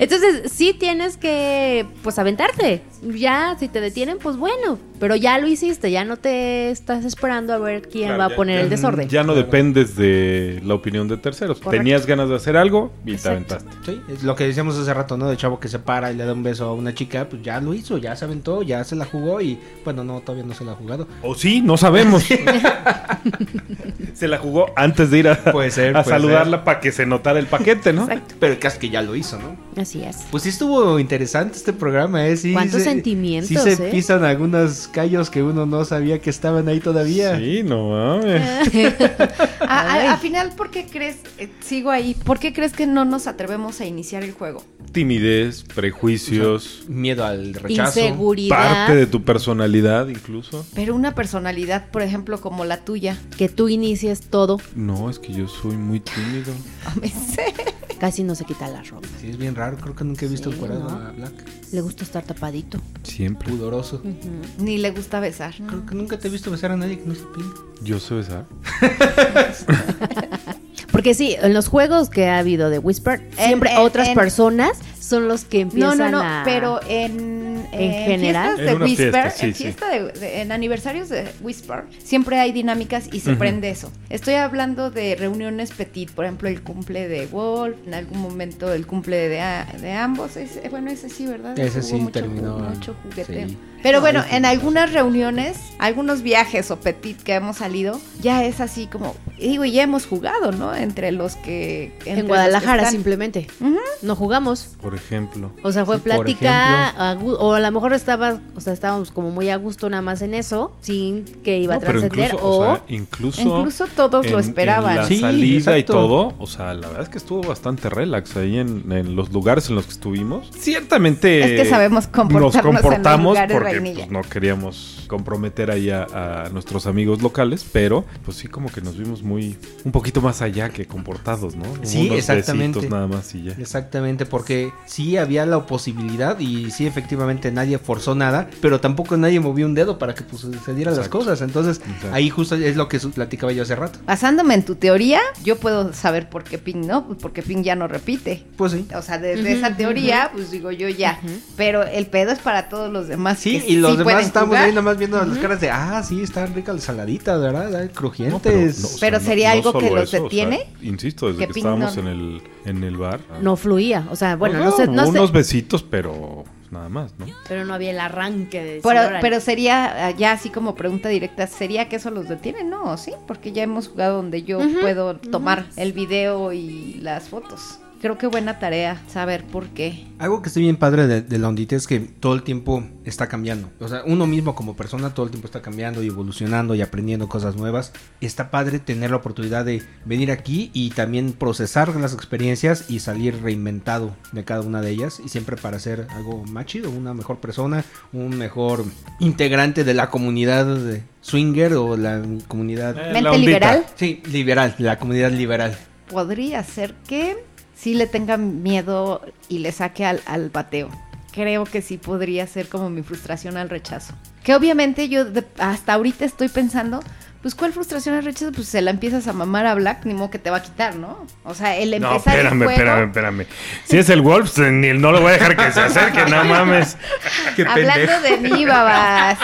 Entonces, sí tienes que, pues, aventarte. Ya, si te detienen, pues bueno. Pero ya lo hiciste, ya no te estás esperando a ver quién Claro, va a poner ya- el desorden. Ya no dependes de la opinión de terceros. Correcto. Tenías ganas de hacer algo y Exacto. te aventaste. Sí, es lo que decíamos hace rato, ¿no? De chavo que se para y le da un beso a una chica, pues ya lo hizo, ya se aventó, ya se la jugó y bueno, no, todavía no se la ha jugado. O sí, no sabemos. <laughs> se la jugó antes de ir a, Puede ser, a puede saludarla para que se notara el paquete, ¿no? Exacto. Pero el caso que ya lo hizo, ¿no? Así es. Pues sí estuvo interesante este programa, ¿eh? Sí, ¿Cuántos se- sentimientos, Sí se eh? pisan algunos callos que uno no sabía que estaban ahí todavía. Sí, no mames. <laughs> A, a- Ay. a final, ¿por qué crees, eh, sigo ahí, ¿por qué crees que no nos atrevemos a iniciar el juego? Timidez, prejuicios, Miedo al rechazo. Inseguridad. parte de tu personalidad incluso. Pero una personalidad, por ejemplo, como la tuya, Que tú inicies todo, No, es que yo soy muy tímido. a veces. casi no se quita la ropa. Sí, es bien raro, creo que nunca he visto Sí, el cuadrado ¿no? a Black. Le gusta estar tapadito. Siempre. Pudoroso. Ni le gusta besar. Creo que nunca te he visto besar a nadie que no se pine. Yo sé besar. <laughs> Porque sí, en los juegos que ha habido de Whisper, siempre en- otras en- personas son los que No, empiezan no, no, a... pero en, ¿En general? fiestas En Whisper, fiesta, sí, en, sí. fiesta de- de- en aniversarios de Whisper, siempre hay dinámicas y se prende eso. Estoy hablando de reuniones petit, por ejemplo, el cumple de Wolf, en algún momento el cumple de, a- de ambos. Ese- bueno, ese sí, ¿verdad? Ese Hubo sí mucho, terminó, Mucho jugueteo. sí. Pero No, bueno, en algunas reuniones, algunos viajes o petit que hemos salido, ya es así como, digo, ya hemos jugado, ¿no? Entre los que... entre En Guadalajara simplemente. Ujú. No jugamos. Por ejemplo. O sea, fue plática, o a lo mejor estaba, o sea, estábamos como muy a gusto nada más en eso, sin que iba No, a trascender, incluso, o, o sea, incluso, Incluso todos lo esperaban. En la Sí, salida y todo, o sea, la verdad es que estuvo bastante relax ahí en, en los lugares en los que estuvimos. Ciertamente Es que sabemos comportarnos nos en los comportamos porque pues, no queríamos comprometer ahí a, a nuestros amigos locales, pero pues sí como que nos vimos muy un poquito más allá que comportados, ¿no? Sí, Unos exactamente. nada más y ya. Exactamente, porque sí había la posibilidad y sí efectivamente nadie forzó nada, pero tampoco nadie movió un dedo para que pues, se dieran las cosas. Entonces Exacto. ahí justo es lo que platicaba yo hace rato. Basándome en tu teoría, yo puedo saber por qué Ping no, pues porque Ping ya no repite. Pues sí. O sea, desde esa teoría, pues digo yo ya. Pero el pedo es para todos los demás Sí, y los sí demás estamos jugar. ahí nada más viendo las caras de, ah, sí, están ricas las saladitas, ¿verdad? No, crujientes. pero, no, o sea, Pero no- sería no algo que los eso, o sea, detiene. insisto, desde Que que estábamos no- en el, en el bar. No fluía. O sea, bueno, no sé, no, sé. unos besitos, pero nada más, ¿no? Pero no había el arranque de Pero, pero sería, ah, ya así como pregunta directa, ¿sería que eso los detiene? No, sí, porque ya hemos jugado donde yo puedo tomar el video y las fotos. Creo que buena tarea saber por qué. Algo que estoy bien padre de, de la ondita es que todo el tiempo está cambiando. O sea, uno mismo como persona todo el tiempo está cambiando y evolucionando y aprendiendo cosas nuevas. Está padre tener la oportunidad de venir aquí y también procesar las experiencias y salir reinventado de cada una de ellas. Y siempre para ser algo más chido, una mejor persona, un mejor integrante de la comunidad de swinger o la comunidad... Eh, Mente liberal Sí, liberal, la comunidad liberal. podría ser que sí le tenga miedo y le saque al, al bateo. Creo que sí podría ser como mi frustración al rechazo. Que obviamente yo de- hasta ahorita estoy pensando, pues ¿cuál frustración al rechazo? Pues se la empiezas a mamar a Black, ni modo que te va a quitar, ¿no? O sea, el No, empezar espérame, el juego... espérame, espérame. Si es el Wolves, eh, ni no lo voy a dejar que se acerque, no mames. Qué Hablando de mí, babas.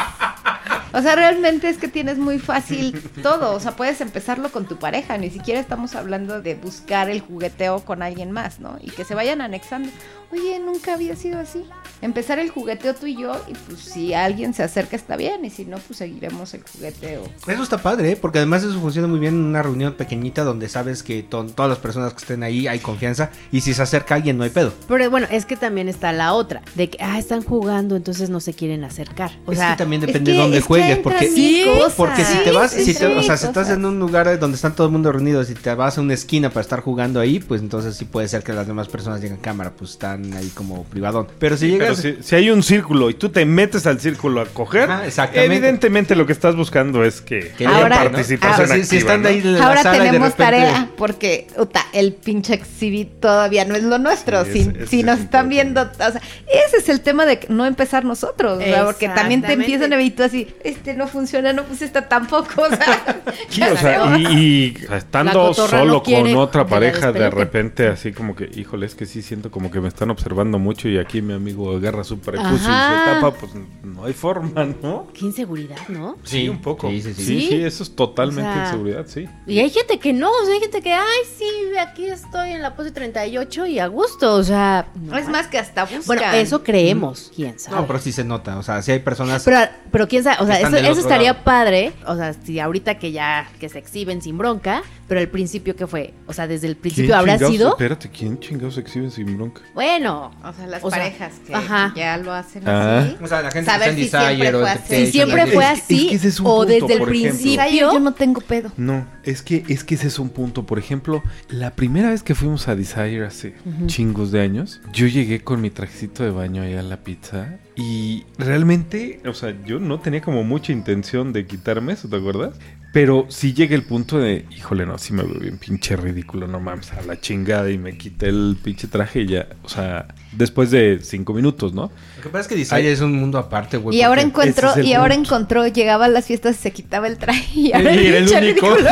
O sea, realmente es que tienes muy fácil todo. O sea, puedes empezarlo con tu pareja. Ni siquiera estamos hablando de buscar el jugueteo con alguien más, ¿no? Y que se vayan anexando. Oye, nunca había sido así. Empezar el jugueteo tú y yo. Y pues si alguien se acerca está bien. Y si no, pues seguiremos el jugueteo. Eso está padre, ¿eh? porque además eso funciona muy bien en una reunión pequeñita donde sabes que to- todas las personas que estén ahí hay confianza y si se acerca alguien no hay pedo. Pero bueno, es que también está la otra, de que, ah, están jugando, entonces no se quieren acercar. O es sea, que también es depende que- de dónde juegues, porque porque si te vas, si te- o sea, si estás en un lugar donde están todo el mundo reunido, si te vas a una esquina para estar jugando ahí, pues entonces sí puede ser que las demás personas lleguen a cámara, pues están ahí como privadón. Pero si Pero llegas si, si hay un círculo y tú te metes al círculo a coger, evidentemente lo que estás buscando es que, que Ahora- haya participación sea, si, están ¿no? ahí en la Ahora sala y de tenemos repente- tarea porque uta, el pinche exhibit todavía no es lo nuestro. Sí, si es nos están viendo, o sea, ese es el tema de no empezar nosotros, porque también te empiezan a ver y tú así, este no funciona, no puse esta tampoco, o sea, <laughs> Sí, o y, estando solo no con otra pareja, de repente así como que, híjole, es que sí siento como que me están observando mucho y aquí mi amigo agarra su prepucio y se tapa, pues no hay forma, ¿no? Qué inseguridad, ¿no? Sí, un poco. Sí, sí, sí. Sí, Sí. sí, eso es totalmente O sea, inseguridad, sí. Y hay gente que no, o sea, hay gente que, ay, sí, aquí estoy en la pose 38 y a gusto, o sea... no es más que hasta buscan. Bueno, eso creemos, quién sabe. No, pero sí se nota, o sea, si hay personas Pero, pero quién sabe, o sea, eso, estaría lado. padre, o sea, si ahorita que ya que se exhiben sin bronca, pero al principio que fue, o sea, desde el principio ¿Quién habrá sido, Espérate, ¿quién chingados exhiben sin bronca? bueno, o sea, las o sea, parejas que ajá. ya lo hacen Ah. así. O sea, la gente Saber que si está en siempre fue así. Si siempre fue Es- es así que ese es un o punto, desde el por ejemplo. principio, yo no tengo pedo. No, es que, es que ese es un punto. Por ejemplo, la primera vez que fuimos a Desire hace chingos de años, yo llegué con mi trajecito de baño allá a la pizza y realmente, o sea, yo no tenía como mucha intención de quitarme eso, ¿te acuerdas? Pero sí llega el punto de, híjole, no, sí me veo bien pinche ridículo, no mames, a la chingada y me quité el pinche traje y ya, o sea, después de cinco minutos, ¿no? Lo que pasa es que Desire es un mundo aparte, güey. Y ahora encontró, es y ahora encontró, llegaba a las fiestas y se quitaba el traje y ahora Y era el pinche único. <laughs>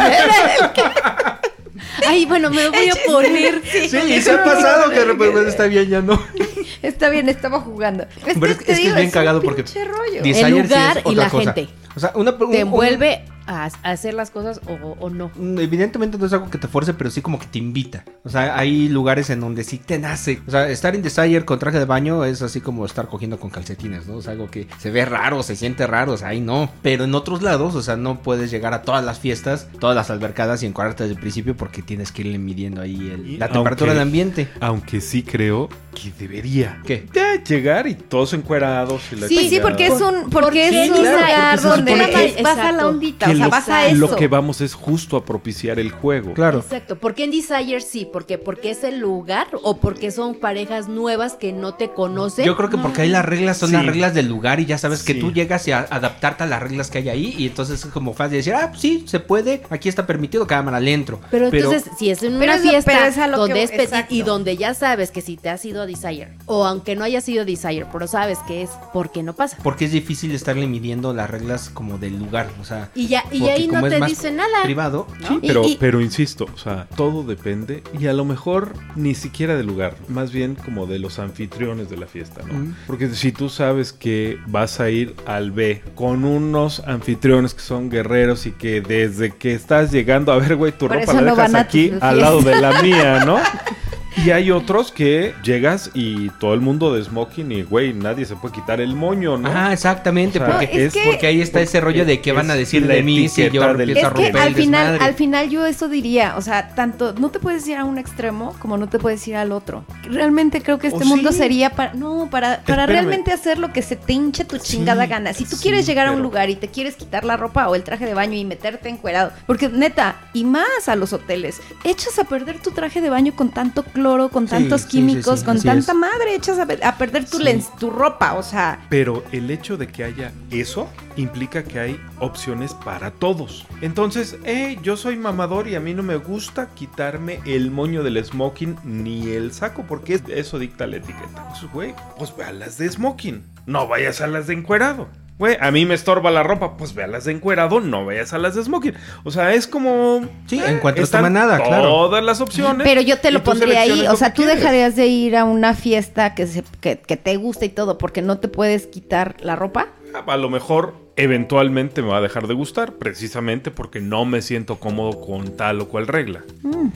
ay, bueno, me lo voy a poner. Sí, y se ha pasado que de repente está bien, ya no. <laughs> <laughs> Está bien, estaba jugando. Es Pero es, te es que digo, es bien un cagado porque pinche rollo. El sí es lugar y otra la cosa. gente. O sea, una, un- Te un- envuelve a, a hacer las cosas o, o no. Mm, Evidentemente no es algo que te fuerce, pero sí como que te invita. O sea, hay lugares en donde sí te nace. O sea, estar en Desire con traje de baño es así como estar cogiendo con calcetines, ¿no? Es algo que se ve raro, se siente raro, o sea, ahí no. Pero en otros lados, o sea, no puedes llegar a todas las fiestas, todas las albercadas y encuadrarte desde el principio porque tienes que irle midiendo ahí el- la temperatura aunque- del ambiente. Aunque sí creo que debería. ¿Qué? Llegar y todos encuerados y la Sí, sí, porque es un, porque Porque es un claro, lugar donde supone es- vas a la ondita, que o sea, lo, a eso. lo que vamos es justo a propiciar el juego. Claro. Exacto. ¿Por qué en Desire sí? ¿Porque, porque es el lugar o porque son parejas nuevas que no te conocen? Yo creo que porque ahí las reglas son Sí. las reglas del lugar y ya sabes que tú llegas a adaptarte a las reglas que hay ahí y entonces es como fácil decir, ah, sí, se puede, aquí está permitido, cámara, le entro. Pero entonces, si es en una fiesta pero es a lo donde que- es petit y donde ya sabes que si te has ido sido Desire. O aunque no haya sido Desire, pero sabes que es porque no pasa. Porque es difícil estarle midiendo las reglas como del lugar, o sea... Y ya, y ahí no te dice nada. Privado. Sí, pero, y- pero insisto, o sea, todo depende y a lo mejor ni siquiera del lugar, más bien como de los anfitriones de la fiesta, ¿no? Mm. Porque si tú sabes que vas a ir al B con unos anfitriones que son guerreros y que desde que estás llegando, a ver, güey, tu Por ropa la no dejas aquí al lado de la mía, ¿no? <laughs> Y hay otros que llegas y todo el mundo de smoking y, güey, nadie se puede quitar el moño, ¿no? Ah, exactamente, O sea, porque, No, es es que- porque ahí está ese rollo de que van a decir de mí si yo empiezo a que romper al el final, desmadre. al final yo eso diría, o sea, tanto no te puedes ir a un extremo como no te puedes ir al otro. Realmente creo que este ¿O mundo sí? sería para no, para para Espérame. realmente hacer lo que se te hinche tu chingada gana. Si tú sí, quieres llegar a un lugar y te quieres quitar la ropa o el traje de baño y meterte encuerado, porque neta, y más a los hoteles, echas a perder tu traje de baño con tanto cloro, con Sí, tantos sí, químicos, sí, con tanta es. madre, echas a, pe- a perder tu lens, tu ropa, o sea, Pero el hecho de que haya eso implica que hay opciones para todos. Entonces, eh, yo soy mamador y a mí no me gusta quitarme el moño del smoking ni el saco, porque es- eso dicta la etiqueta. Pues, güey, pues ve a las de smoking, no vayas a las de encuerado. Güey, a mí me estorba la ropa, pues ve a las de encuerado, no vayas a las de smoking. O sea, es como... eh, Sí, encuentras tu están manada, claro. Todas las opciones. Pero yo te lo pondría ahí, o sea, tú quieres. dejarías de ir a una fiesta que, se, que, que te gusta y todo porque no te puedes quitar la ropa. A lo mejor eventualmente me va a dejar de gustar, precisamente porque no me siento cómodo con tal o cual regla.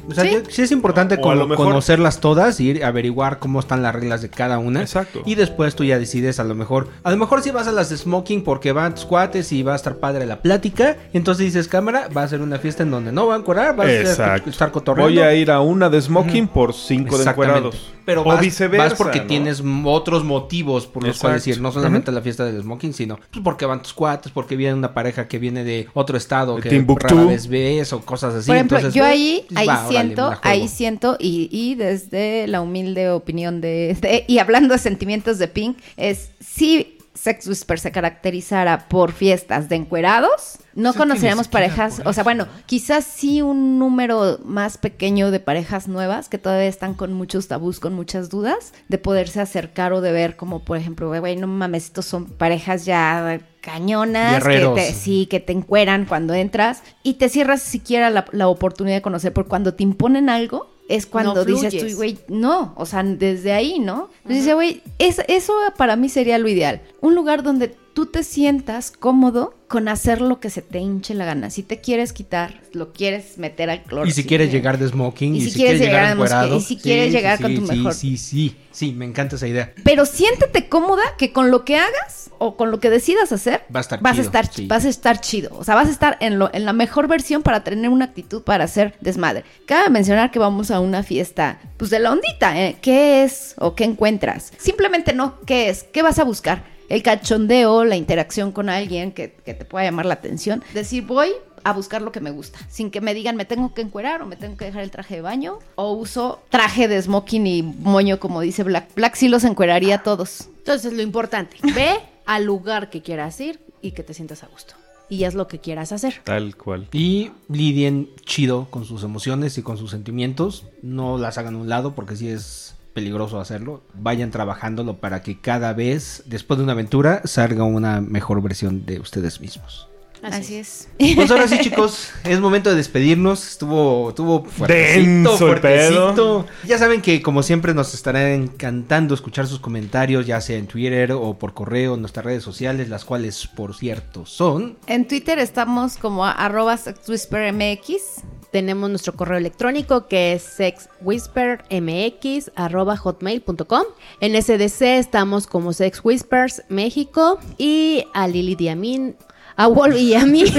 O sea, Sí. yo- sí es importante O a como lo mejor- conocerlas todas y ir a averiguar cómo están las reglas de cada una. Exacto. Y después tú ya decides a lo mejor. A lo mejor si vas a las de smoking porque van tus cuates y va a estar padre la plática. Entonces dices, cámara, va a ser una fiesta en donde no van a encuerar, vas a Exacto. estar cotorreando. Voy a ir a una de smoking por cinco de Exactamente. encuerados. Pero o vas, viceversa. vas porque ¿no? tienes otros motivos por los cuales ir. No solamente a la fiesta del smoking, sino pues, porque van tus cuates, porque viene una pareja que viene de otro estado De que Timbuktu. rara vez ves o cosas así. Por ejemplo, Entonces, yo pues, ahí, pues, ahí va, siento, ahí siento, y, y desde la humilde opinión de, de- y hablando de sentimientos de Pink, es si Sex Whisper se caracterizara por fiestas de encuerados, no que conoceríamos parejas, o sea, bueno, quizás sí un número más pequeño de parejas nuevas que todavía están con muchos tabús, con muchas dudas, de poderse acercar o de ver como, por ejemplo, güey, no mames, estos son parejas ya cañonas, que te, sí, que te encueran cuando entras y te cierras siquiera la, la oportunidad de conocer, porque cuando te imponen algo es cuando No dices fluyes. tú, güey, no, o sea, desde ahí, ¿no? Entonces dice, güey, es- eso para mí sería lo ideal. Un lugar donde tú te sientas cómodo con hacer lo que se te hinche la gana. Si te quieres quitar, lo quieres meter al cloro. Y si quieres llegar de smoking, Y si quieres llegar encuerado. y si quieres llegar con tu mejor- Sí, sí, sí, me encanta esa idea. Pero siéntete cómoda que con lo que hagas o con lo que decidas hacer Va a estar vas chido, a estar sí. vas a estar chido, o sea, vas a estar en lo en la mejor versión para tener una actitud para hacer desmadre. Cabe mencionar que vamos a una fiesta pues de la ondita, ¿eh? ¿Qué es o qué encuentras? Simplemente no, ¿qué es? ¿Qué vas a buscar? El cachondeo, la interacción con alguien que, que te pueda llamar la atención. Decir, voy a buscar lo que me gusta, sin que me digan me tengo que encuerar o me tengo que dejar el traje de baño o uso traje de smoking y moño como dice Black. Black sí los encueraría a todos. Entonces, lo importante, <laughs> ve al lugar que quieras ir y que te sientas a gusto. Y haz lo que quieras hacer. Tal cual. Y lidien chido con sus emociones y con sus sentimientos. No las hagan a un lado porque sí es peligroso hacerlo. Vayan trabajándolo para que cada vez, después de una aventura, salga una mejor versión de ustedes mismos. Así, es. Pues ahora sí, <laughs> chicos, es momento de despedirnos. Estuvo, estuvo fuertecito, Denso el fuertecito. Ya saben que, como siempre, nos estará encantando escuchar sus comentarios, ya sea en Twitter o por correo, en nuestras redes sociales, las cuales, por cierto, son. En Twitter estamos como a- arroba sexwhispermx. Tenemos nuestro correo electrónico que es sexwhispermx.hotmail.com. En SDC estamos como Sex Whispers México y a Lili Diamin, a Wolf y a mí. <laughs>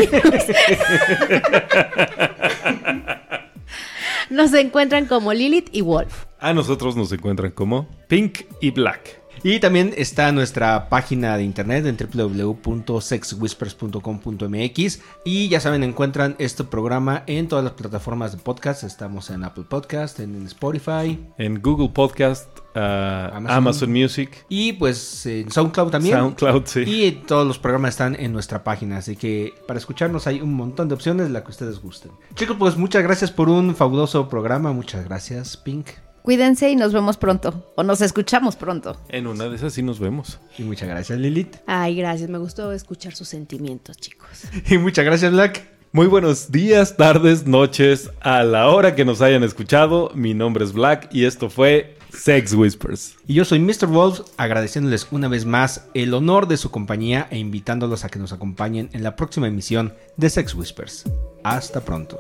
Nos encuentran como Lilith y Wolf. A nosotros nos encuentran como Pink y Black. Y también está nuestra página de internet en www.sexwhispers.com.mx y ya saben, encuentran este programa en todas las plataformas de podcast. Estamos en Apple Podcast, en Spotify En Google Podcast, ah, Amazon. Amazon. Music, y pues en SoundCloud también. SoundCloud, sí. Y todos los programas están en nuestra página, así que para escucharnos hay un montón de opciones, la que ustedes gusten. Chicos, pues muchas gracias por un fabuloso programa, muchas gracias, Pink. Cuídense y nos vemos pronto. O nos escuchamos pronto. En una de esas sí nos vemos. Y muchas gracias, Lilith. Ay, gracias. Me gustó escuchar sus sentimientos, chicos. <laughs> Y muchas gracias, Black. Muy buenos días, tardes, noches, a la hora que nos hayan escuchado. Mi nombre es Black y esto fue Sex Whispers. Y yo soy Mr. Wolf, agradeciéndoles una vez más el honor de su compañía e invitándolos a que nos acompañen en la próxima emisión de Sex Whispers. Hasta pronto.